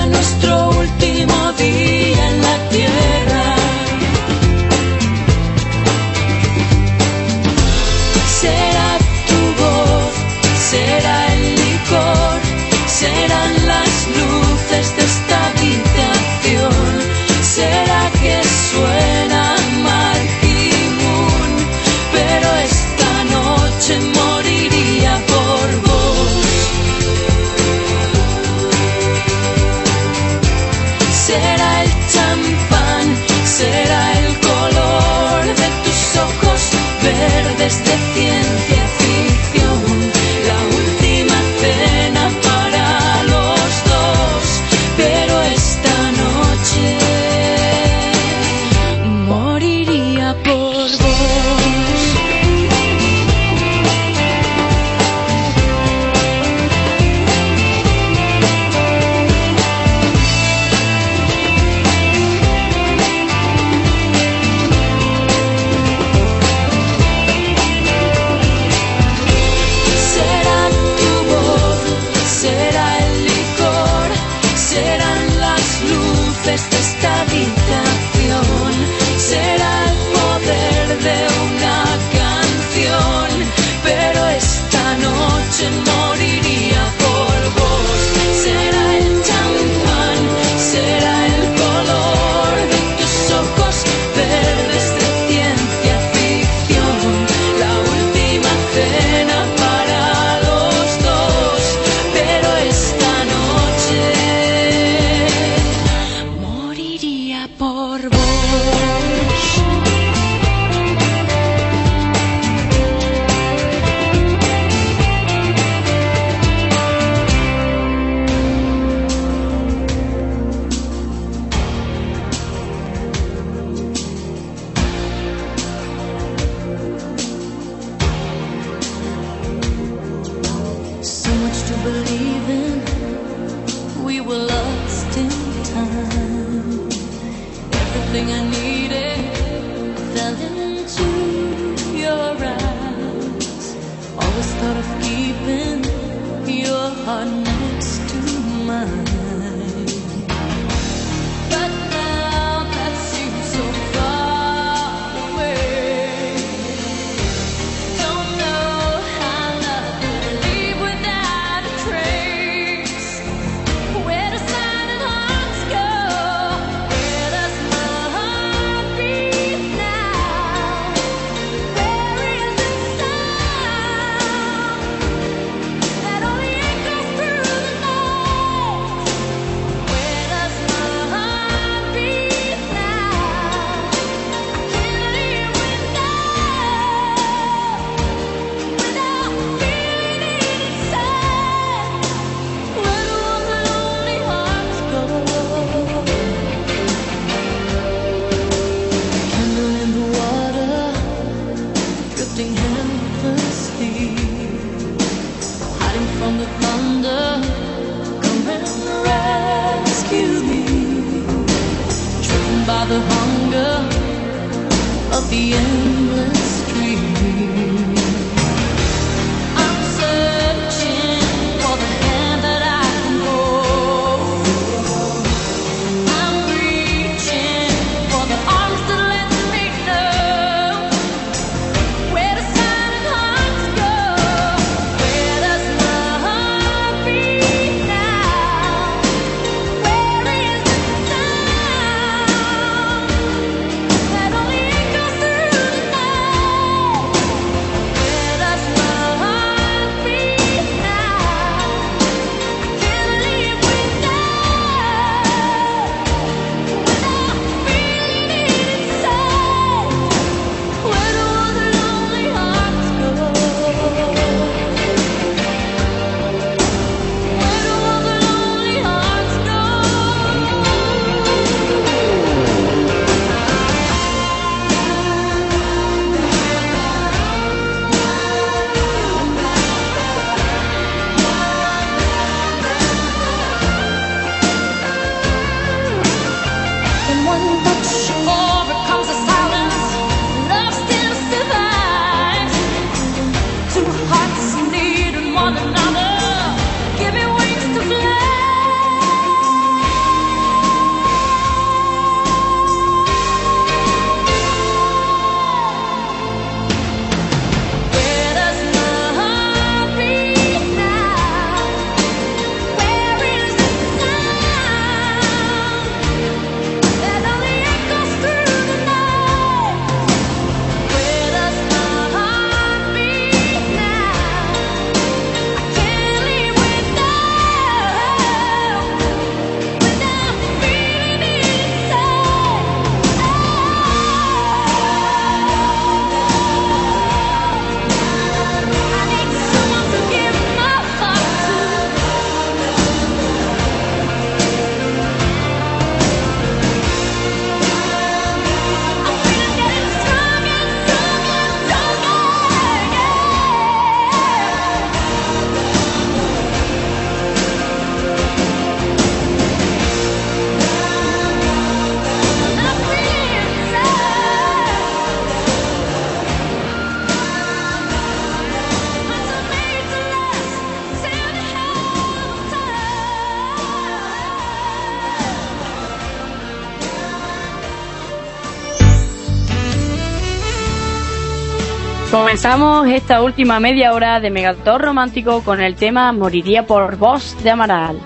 Speaker 4: Comenzamos esta última media hora de Megator Romántico con el tema Moriría por vos de Amaral.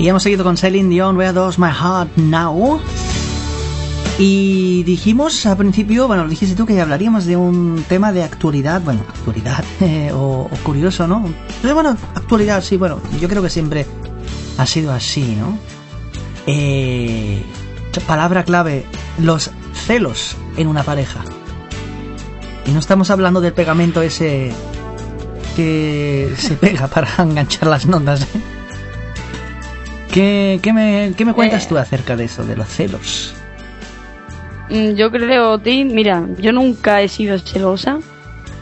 Speaker 5: Y hemos seguido con Celine Dion, Where Does My Heart Now? Y dijimos al principio, bueno, dijiste tú que hablaríamos de un tema de actualidad, bueno, actualidad eh, o, o curioso, ¿no? Pero bueno, actualidad, sí, bueno, yo creo que siempre ha sido así, ¿no? Eh, palabra clave, los celos en una pareja. Y no estamos hablando del pegamento ese que se pega para enganchar las notas. ¿eh? ¿Qué, qué me, qué me cuentas
Speaker 4: Eh.
Speaker 5: tú acerca de eso, de los celos?
Speaker 4: Mm, Yo creo, Ti, mira, yo nunca he sido celosa,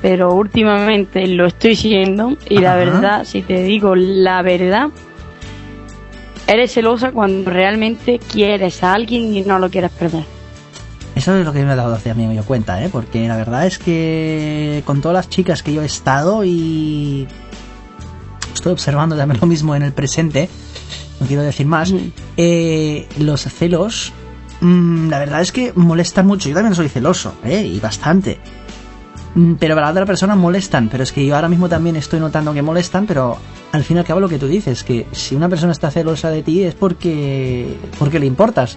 Speaker 4: pero últimamente lo estoy siendo y la verdad, si te digo la verdad, eres celosa cuando realmente quieres a alguien y no lo quieres perder.
Speaker 5: Eso es lo que me he dado amigo yo cuenta, ¿eh? Porque la verdad es que con todas las chicas que yo he estado y estoy observando también lo mismo en el presente, no quiero decir más, eh, los celos, mm, la verdad es que molestan mucho. Yo también soy celoso, ¿eh? Y bastante. Mm, Pero para la otra persona molestan, pero es que yo ahora mismo también estoy notando que molestan, pero al fin y al cabo lo que tú dices, que si una persona está celosa de ti es porque, porque le importas.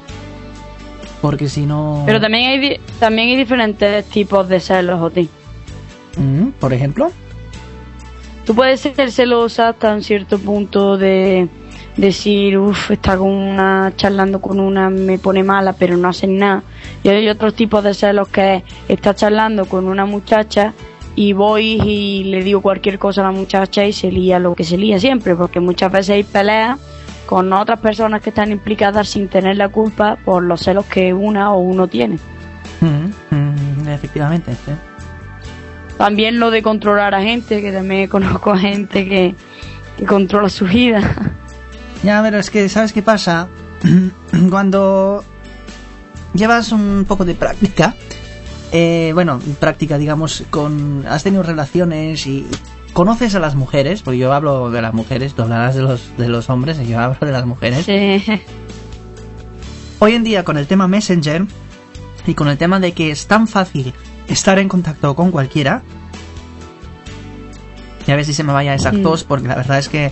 Speaker 5: Porque si no...
Speaker 4: Pero también hay, también hay diferentes tipos de celos, Oti.
Speaker 5: Mm, Por ejemplo.
Speaker 4: Tú puedes ser celosa hasta un cierto punto de decir, uff, está con una, charlando con una, me pone mala, pero no hacen nada. Y hay otros tipos de celos que es, está charlando con una muchacha y voy y le digo cualquier cosa a la muchacha y se lía lo que se lía siempre, porque muchas veces hay peleas con otras personas que están implicadas sin tener la culpa por los celos que una o uno tiene.
Speaker 5: Mm, mm, efectivamente. sí.
Speaker 4: También lo de controlar a gente, que también conozco a gente que, que controla su vida.
Speaker 5: Ya, pero es que, ¿sabes qué pasa? Cuando llevas un poco de práctica, eh, bueno, práctica, digamos, con has tenido relaciones y conoces a las mujeres, porque yo hablo de las mujeres, tú hablarás de los, de los hombres, y yo hablo de las mujeres.
Speaker 4: Sí.
Speaker 5: Hoy en día, con el tema Messenger y con el tema de que es tan fácil estar en contacto con cualquiera, y a ver si se me vaya esa
Speaker 4: Mm.
Speaker 5: tos, porque la verdad es que,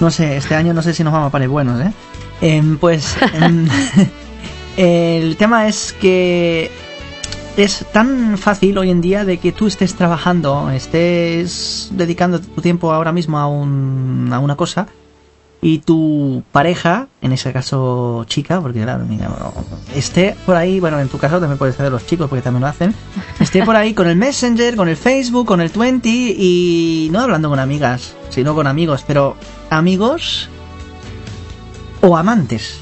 Speaker 5: no sé, este año no sé si nos vamos a poner buenos, ¿eh? Em, pues, em, el tema es que es tan fácil hoy en día de que tú estés trabajando, estés dedicando tu tiempo ahora mismo a, un, a una cosa y tu pareja, en ese caso chica, porque claro, mira, esté por ahí, bueno, en tu caso también puede ser de los chicos porque también lo hacen, esté por ahí con el Messenger, con el Facebook, con el 20 y no hablando con amigas, sino con amigos, pero amigos o amantes.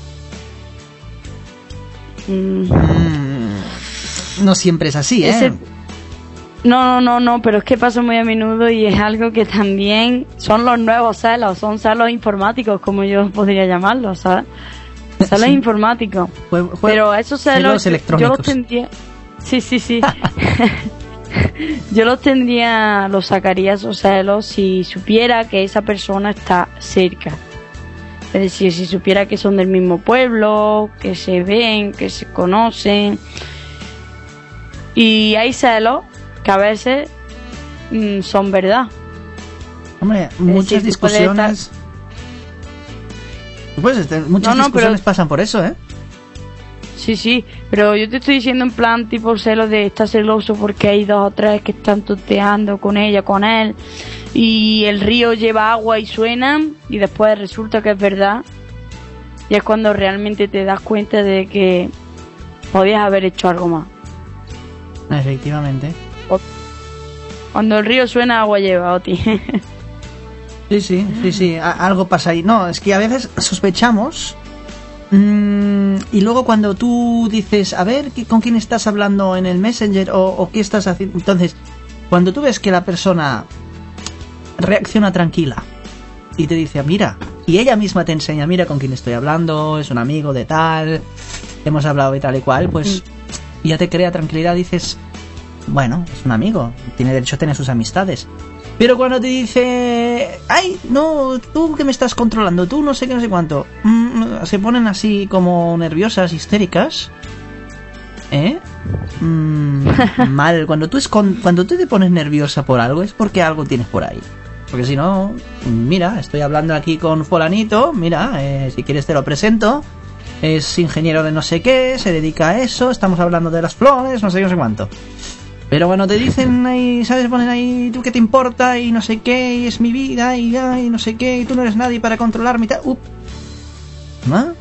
Speaker 4: Mm.
Speaker 5: Mm, no siempre es así, ¿eh?
Speaker 4: Ese- No, no, no, no, pero es que pasa muy a menudo y es algo que también son los nuevos celos, son celos informáticos, como yo podría llamarlos, ¿sabes? Celos
Speaker 5: Sí.
Speaker 4: informáticos.
Speaker 5: Jue-
Speaker 4: Pero esos
Speaker 5: celos
Speaker 4: celos, yo- los tendría... Sí, sí, sí. yo los tendría, los sacaría esos celos si supiera que esa persona está cerca. Es decir, si supiera que son del mismo pueblo, que se ven, que se conocen. Y hay celos que a veces mm, son verdad.
Speaker 5: Hombre,
Speaker 4: decir,
Speaker 5: muchas discusiones... Pues este, muchas
Speaker 4: No, no, pero-
Speaker 5: discusiones pasan por eso, ¿eh?
Speaker 4: Sí, sí, pero yo te estoy diciendo en plan tipo celos de estar celoso porque hay dos o tres que están tuteando con ella, con él, y el río lleva agua y suenan, y después resulta que es verdad. Y es cuando realmente te das cuenta de que podías haber hecho algo más.
Speaker 5: Efectivamente.
Speaker 4: Cuando el río suena, agua lleva, Oti.
Speaker 5: Sí, sí, sí, sí, algo pasa ahí. No, es que a veces sospechamos mm, y luego cuando tú dices, a ver, ¿qué- ¿con quién estás hablando en el Messenger o, o qué estás haciendo? Entonces, cuando tú ves que la persona reacciona tranquila y te dice, mira, y ella misma te enseña, mira con quién estoy hablando, es un amigo de tal, hemos hablado y tal y cual, pues ya te crea tranquilidad, dices, bueno, es un amigo, tiene derecho a tener sus amistades. Pero cuando te dice, ay, no, tú que me estás controlando, tú no sé qué, no sé cuánto, mm, se ponen así como nerviosas, histéricas, ¿eh? mm, mal. Cuando tú, es con- cuando tú te pones nerviosa por algo es porque algo tienes por ahí. Porque si no, mira, estoy hablando aquí con fulanito, mira, eh, si quieres te lo presento. Es ingeniero de no sé qué, se dedica a eso, estamos hablando de las flores, no sé qué, no sé cuánto. Pero bueno, te dicen ahí, ¿sabes? Ponen ahí, ¿tú qué te importa? Y no sé qué, y es mi vida, y, ay, no sé qué, y tú no eres nadie para controlarme y tal. Up. ¿No?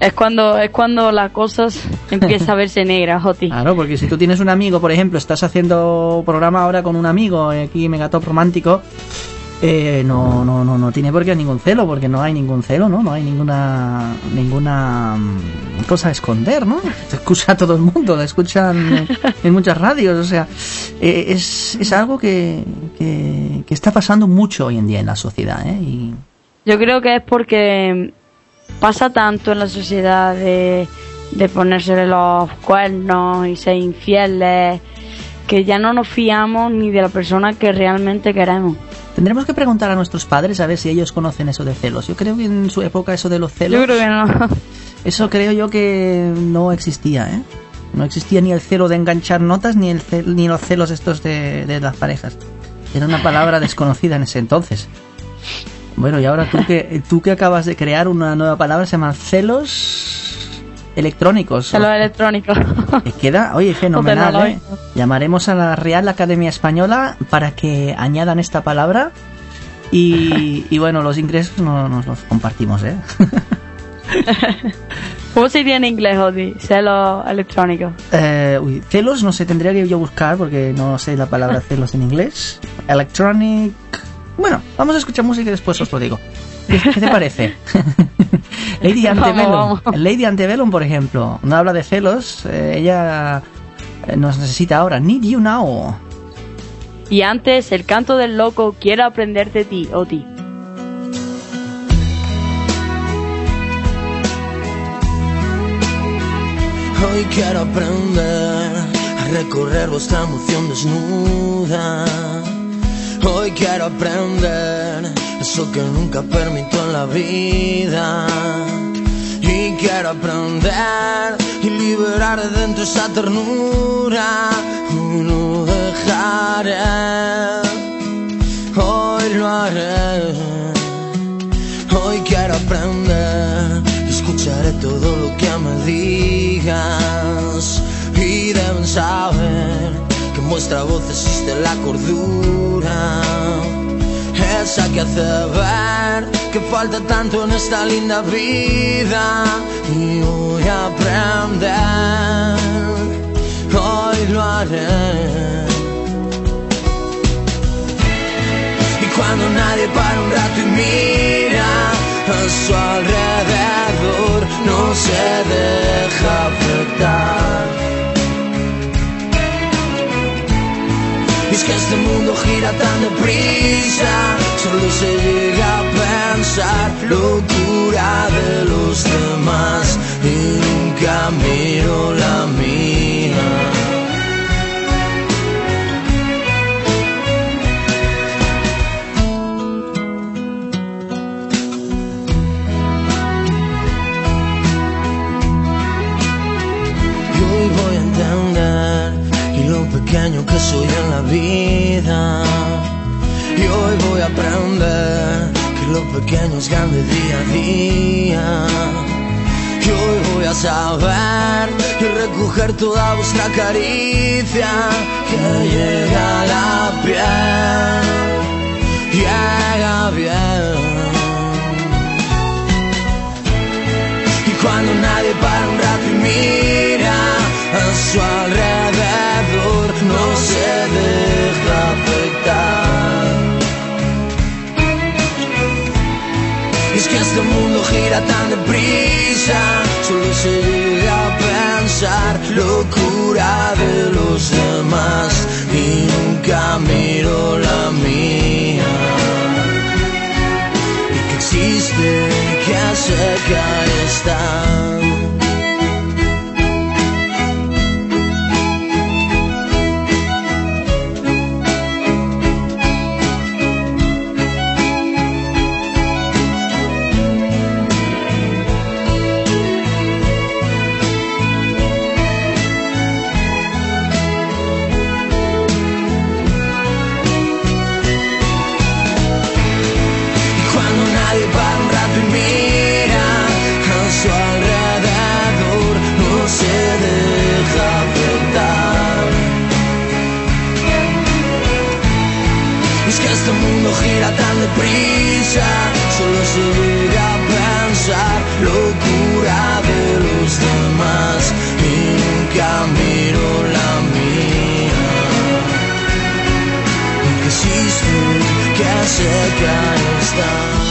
Speaker 4: Es cuando, es cuando la cosa empieza a verse negra, Joti.
Speaker 5: Claro, porque si tú tienes un amigo, por ejemplo, estás haciendo programa ahora con un amigo eh, aquí Megatop romántico, eh, no, no, no, no tiene por qué ningún celo, porque no hay ningún celo, ¿no? No hay ninguna ninguna mm, cosa a esconder, ¿no? Te escucha todo el mundo, la escuchan en muchas radios, o sea, eh, es, es algo que, que, que está pasando mucho hoy en día en la sociedad, ¿eh? Y
Speaker 4: Yo creo que es porque pasa tanto en la sociedad de, de ponerse los cuernos y ser infieles que ya no nos fiamos ni de la persona que realmente queremos.
Speaker 5: tendremos que preguntar a nuestros padres a ver si ellos conocen eso de celos. Yo creo que en su época eso de los celos...
Speaker 4: Yo creo que no.
Speaker 5: Eso creo yo que no existía, ¿eh? No existía ni el celo de enganchar notas ni, el ce- ni los celos estos de, de las parejas. Era una palabra desconocida en ese entonces. Bueno, y ahora tú que, tú que acabas de crear una nueva palabra, se llaman celos electrónicos.
Speaker 4: Electrónicos.
Speaker 5: Que queda, oye, fenomenal, ¿eh? Llamaremos a la Real Academia Española para que añadan esta palabra y, y bueno, los ingresos no, nos los compartimos, ¿eh?
Speaker 4: ¿Cómo se diría en inglés, Joti? Celos electrónicos.
Speaker 5: Eh, uy, celos no sé, tendría que yo buscar porque no sé la palabra celos en inglés. Electronic. Bueno, vamos a escuchar música y después os lo digo. ¿Qué, te parece? Lady Antebellum. Lady Antebellum, por ejemplo, no habla de celos. eh, ella eh, nos necesita ahora. Need you now.
Speaker 4: Y antes, el canto del loco, quiero aprender de ti, Oti.
Speaker 2: Hoy quiero aprender a recorrer vuestra emoción desnuda. Hoy quiero aprender eso que nunca permito en la vida. Y quiero aprender y liberar de dentro esa ternura. Y no dejaré, hoy lo haré. Hoy quiero aprender, escucharé todo lo que me digas y deben saber que en vuestra voz existe la cordura, esa que hace ver que falta tanto en esta linda vida y voy a aprender, hoy lo haré. Y cuando nadie para un rato y mira a su alrededor, no se deja afectar. Y es que este mundo gira tan deprisa, solo se llega a pensar locura de los demás y nunca miro la mía. Pequeño que soy en la vida. Y hoy voy a aprender que lo pequeño es grande día a día. Y hoy voy a saber y recoger toda vuestra caricia que llega a la piel, llega bien. Y cuando nadie para un rato y mira a su alrededor, no se deja afectar. Y es que este mundo gira tan deprisa, solo se llega a pensar locura de los demás y nunca miro la mía y que existe que cerca está.
Speaker 7: Que cerca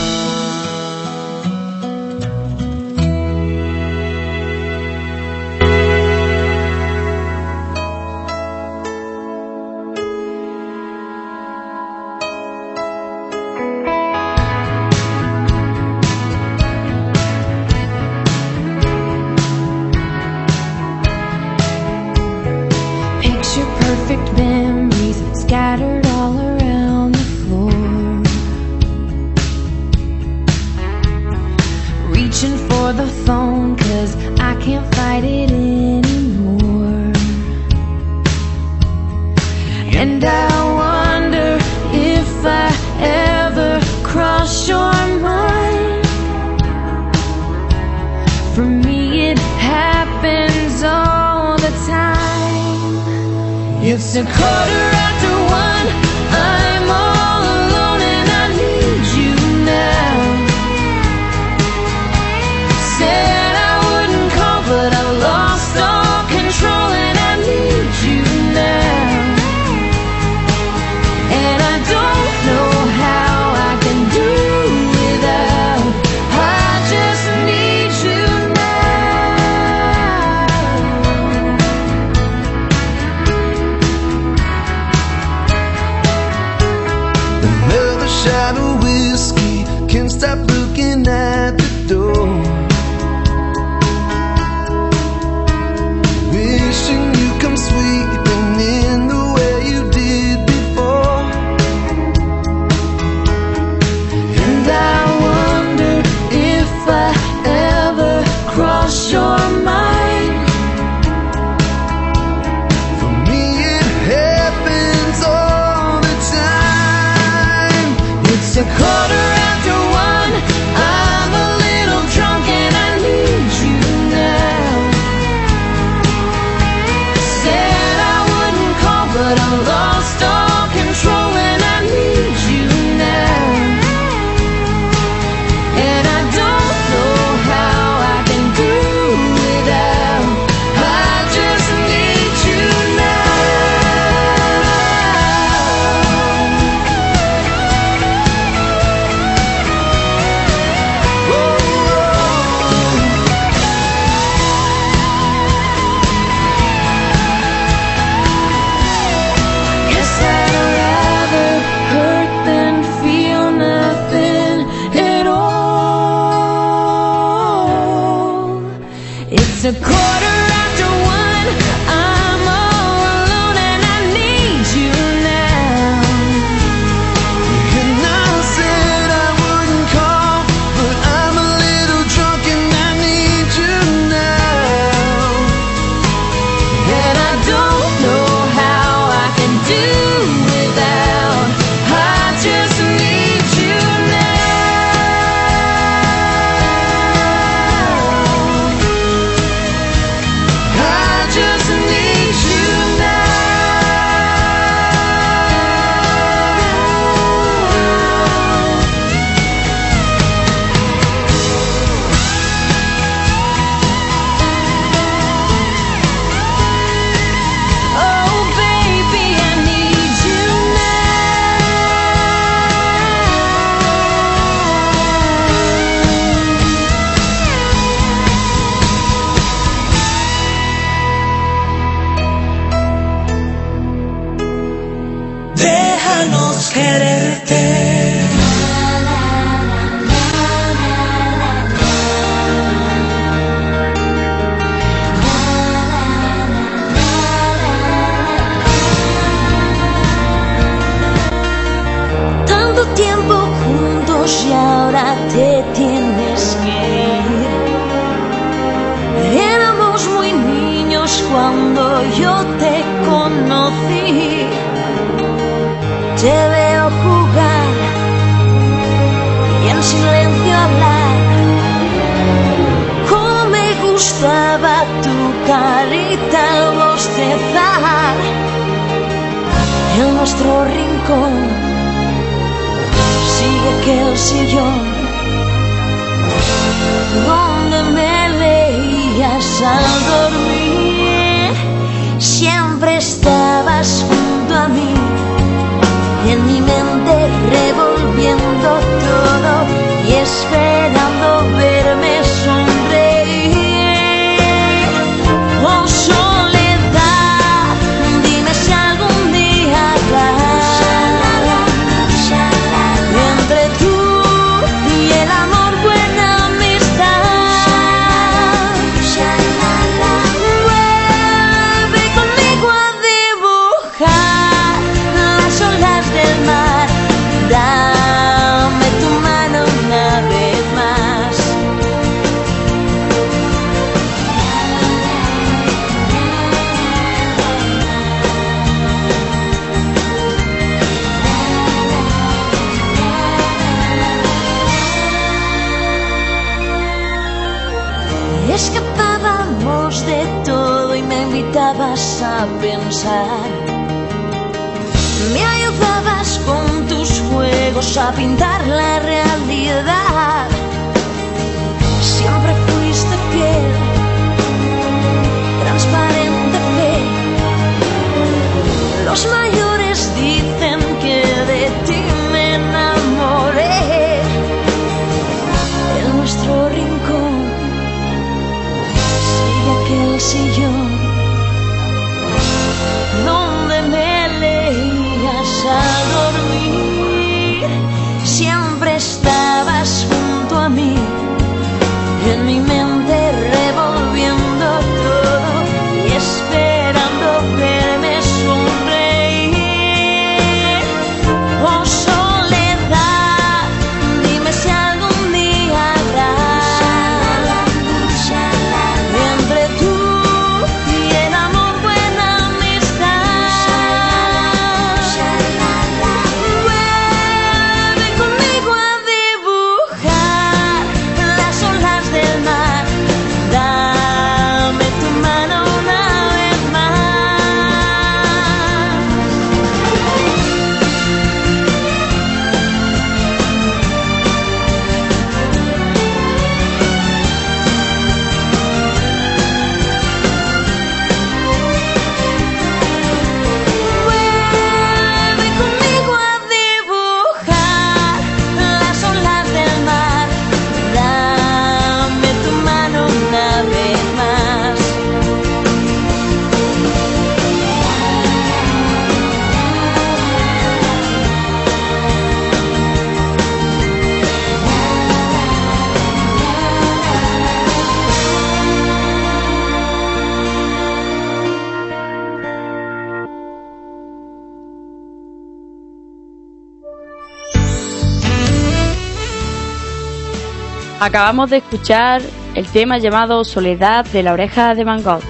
Speaker 4: Acabamos de escuchar el tema llamado Soledad de la oreja de Van Gogh.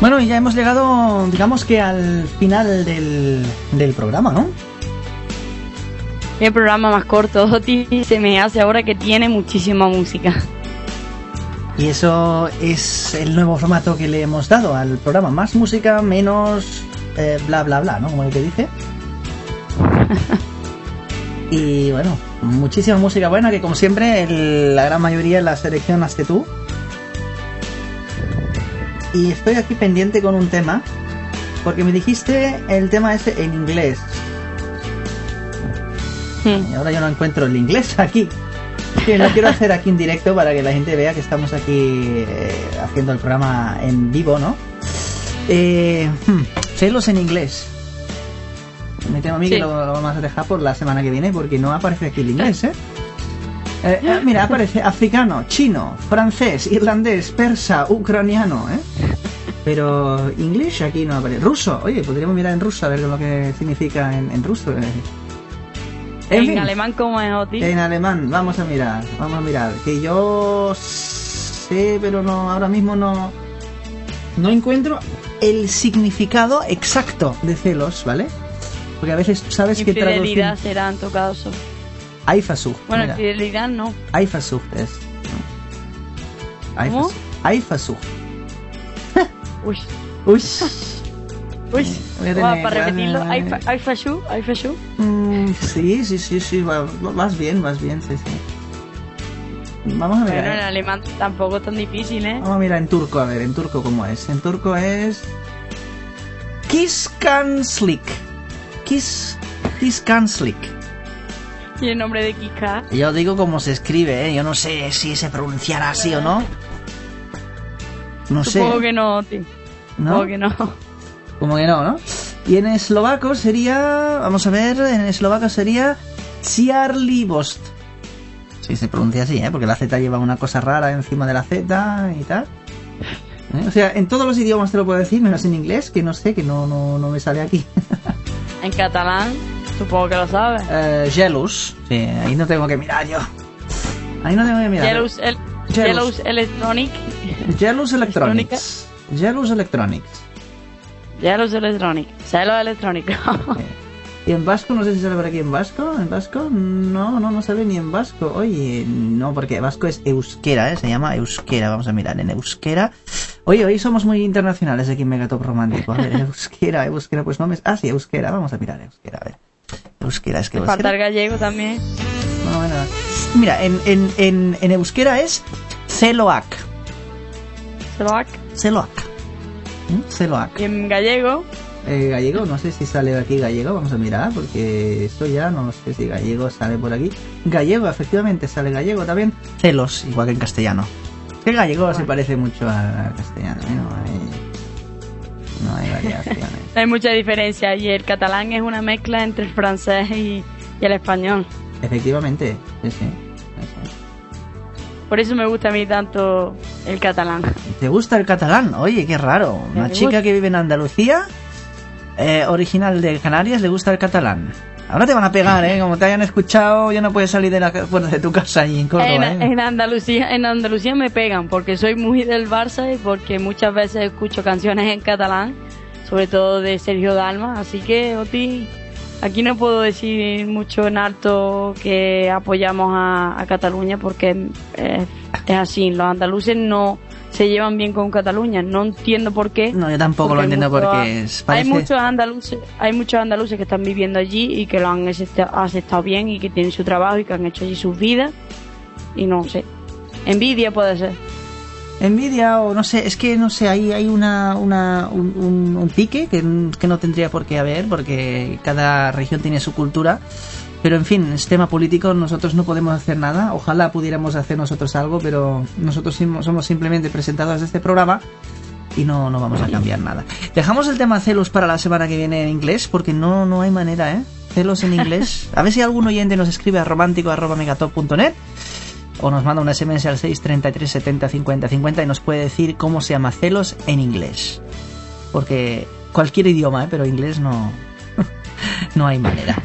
Speaker 5: Bueno, y ya hemos llegado, digamos que al final del, del programa, ¿no?
Speaker 4: El programa más corto, Oti, se me hace ahora que tiene muchísima música.
Speaker 5: Y eso es el nuevo formato que le hemos dado al programa. Más música, menos eh, bla bla bla, ¿no? Como el que dice. y bueno, muchísima música buena que como siempre el- la gran mayoría la seleccionaste tú. Y estoy aquí pendiente con un tema. Porque me dijiste el tema ese en inglés. Y ahora yo no encuentro el inglés aquí. Que lo quiero hacer aquí en directo para que la gente vea que estamos aquí eh, haciendo el programa en vivo, ¿no? Eh, hmm, celos en inglés. Me temo a mí que lo, lo vamos a dejar por la semana que viene porque no aparece aquí el inglés, ¿eh? Eh, eh, mira, aparece africano, chino, francés, irlandés, persa, ucraniano, ¿eh? Pero inglés aquí no aparece. Ruso, oye, podríamos mirar en ruso a ver lo que significa en, en ruso. eh. En
Speaker 4: En,
Speaker 5: fin.
Speaker 4: alemán, como es Oti?
Speaker 5: En alemán, vamos a mirar, vamos a mirar. Que yo sé, pero no, ahora mismo no, no encuentro el significado exacto de celos, ¿vale? Porque a veces sabes que traducir
Speaker 4: será en tu caso.
Speaker 5: Eifersucht.
Speaker 4: Bueno,
Speaker 5: mira.
Speaker 4: infidelidad no.
Speaker 5: Eifersucht es.
Speaker 4: ¿Cómo?
Speaker 5: Eifersucht.
Speaker 4: Uy.
Speaker 5: Uy.
Speaker 4: Uy.
Speaker 5: Tener-
Speaker 4: para repetirlo,
Speaker 5: voy a-
Speaker 4: hay, fa- hay fashu, hay fashu.
Speaker 5: Mm, sí, sí, sí, sí, vas bien, vas bien, sí, sí. Vamos a
Speaker 4: Bueno,
Speaker 5: mirar.
Speaker 4: en alemán tampoco es tan difícil, ¿eh?
Speaker 5: Vamos a mirar en turco, a ver, en turco cómo es. En turco es. Kiskanslik. Kis. Kiskanslik.
Speaker 4: Y el nombre de Kika.
Speaker 5: Yo digo cómo se escribe, ¿eh? Yo no sé si se pronunciará así o no. No sé.
Speaker 4: Supongo que no, Oti.
Speaker 5: ¿No?
Speaker 4: Supongo que no.
Speaker 5: Como que no, ¿no? Y en eslovaco sería. Vamos a ver, en eslovaco sería. Ciarlibost. Sí, se pronuncia así, ¿eh? Porque la Z lleva una cosa rara encima de la Z y tal. ¿Eh? O sea, en todos los idiomas te lo puedo decir, menos en inglés, que no sé, que no, no, no me sale aquí.
Speaker 4: En catalán, supongo que lo sabes.
Speaker 5: Eh. Sí, ahí no tengo que mirar yo. Ahí no tengo que mirar.
Speaker 4: Jealous, el,
Speaker 5: Jealous.
Speaker 4: Jealous Electronic.
Speaker 5: Jealous Electronics. Jealous Electronics.
Speaker 4: Jealous Electronic. Celos electrónicos.
Speaker 5: Y en vasco, no sé si sale por aquí en vasco. ¿En vasco? No, no, no sale ni en vasco. Oye, no, porque vasco es euskera, ¿eh? Se llama euskera. Vamos a mirar en euskera. Oye, hoy somos muy internacionales aquí en Megatop Romántico. A ver, euskera, euskera, pues no me... Ah, sí, euskera. Vamos a mirar euskera, a ver. Euskera, es que...
Speaker 4: Me falta
Speaker 5: euskera-
Speaker 4: el gallego también.
Speaker 5: no, bueno. Mira, en, en, en, en euskera es celoac.
Speaker 4: Celoac.
Speaker 5: Celoac. ¿Mm? Celoac.
Speaker 4: Y en gallego,
Speaker 5: Eh, gallego, no sé si sale aquí gallego, vamos a mirar, porque esto ya no sé si gallego sale por aquí. Gallego, efectivamente, sale gallego también. Celos, igual que en castellano. El gallego se parece mucho al castellano, ¿eh? no hay, no hay variaciones.
Speaker 4: hay mucha diferencia. Y el catalán es una mezcla entre el francés y, y el español.
Speaker 5: efectivamente, sí, sí.
Speaker 4: Por eso me gusta a mí tanto el catalán.
Speaker 5: ¿Te gusta el catalán? Oye, qué raro. Una chica
Speaker 4: gusta.
Speaker 5: que vive en Andalucía, eh, original de Canarias, le gusta el catalán. Ahora te van a pegar, ¿eh? Como te hayan escuchado, ya no puedes salir de la puerta de tu casa allí en Córdoba,
Speaker 4: En,
Speaker 5: ¿eh?
Speaker 4: en Andalucía, en Andalucía me pegan porque soy muy del Barça y porque muchas veces escucho canciones en catalán, sobre todo de Sergio Dalma, así que Oti, aquí no puedo decir mucho en alto que apoyamos a, a Cataluña porque es así, los andaluces no se llevan bien con Cataluña, no entiendo por qué.
Speaker 5: No, yo tampoco lo entiendo porque es,
Speaker 4: Hay
Speaker 5: parece...
Speaker 4: muchos andaluces, hay muchos andaluces que están viviendo allí y que lo han acepta- aceptado bien y que tienen su trabajo y que han hecho allí sus vidas y no sé. Envidia puede ser.
Speaker 5: Envidia o no sé, es que no sé, hay, hay una, una, un, un- un pique que, que no tendría por qué haber porque cada región tiene su cultura. Pero en fin, es tema político, nosotros no podemos hacer nada. Ojalá pudiéramos hacer nosotros algo, pero nosotros somos simplemente presentadores de este programa y no, no vamos a cambiar nada. Dejamos el tema celos para la semana que viene en inglés porque no, no hay manera, ¿eh? Celos en inglés. A ver si algún oyente nos escribe a romántico.megatop.net o nos manda un SMS al 633 70 50 50 y nos puede decir cómo se llama celos en inglés. Porque cualquier idioma, ¿eh? pero inglés no, no hay manera.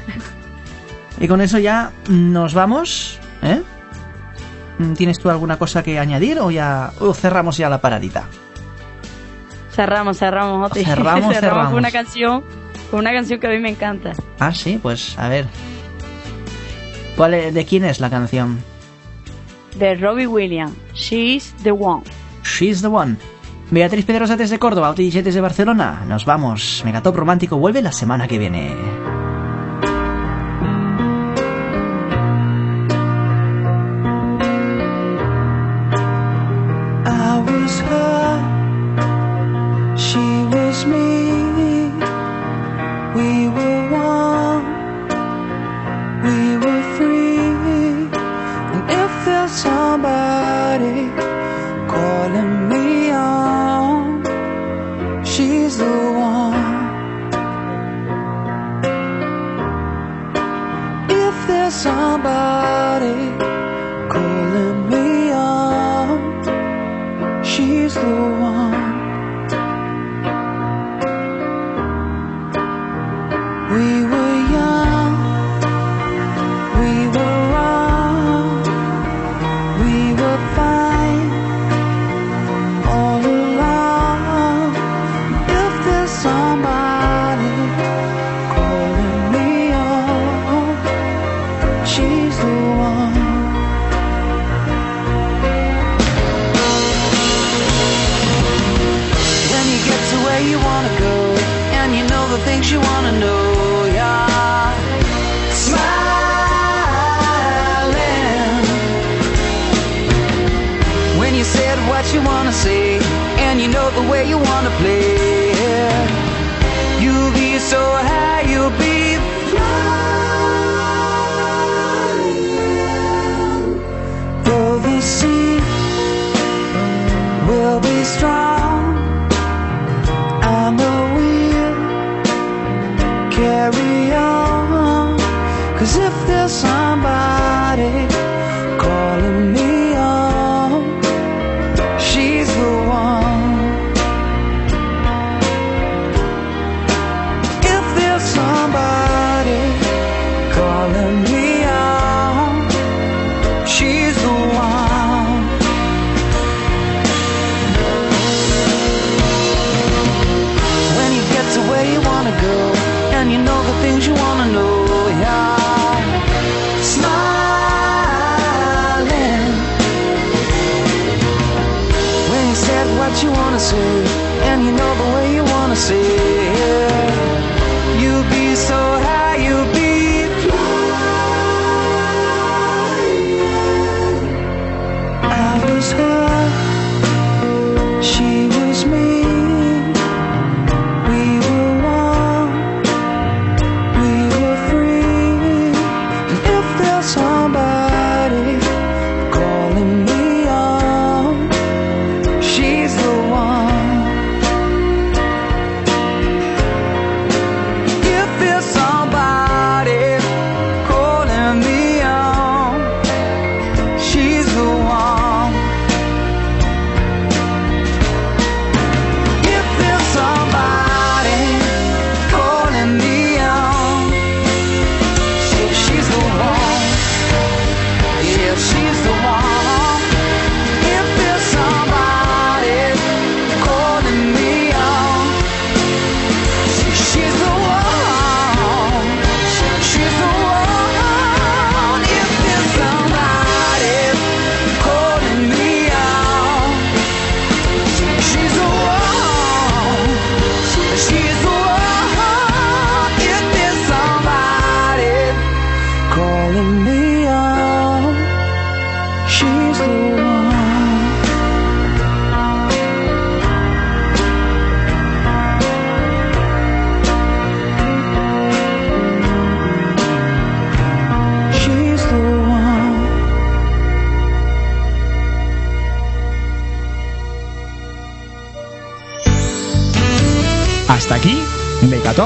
Speaker 5: Y con eso ya nos vamos. ¿eh? ¿Tienes tú alguna cosa que añadir o ya o cerramos ya la paradita?
Speaker 4: Cerramos, cerramos, Oti.
Speaker 5: Cerramos, cerramos.
Speaker 4: con una canción, con una canción que a mí me encanta.
Speaker 5: Ah, sí, pues a ver. ¿Cuál es- ¿De quién es la canción?
Speaker 4: De Robbie Williams, She's the One.
Speaker 5: She's the one. Beatriz Pedrosa desde Córdoba, Oti desde Barcelona. Nos vamos. Megatop Romántico vuelve la semana que viene.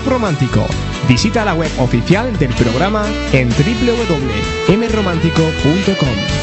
Speaker 12: Romántico. Visita la web oficial del programa en www.mromántico.com.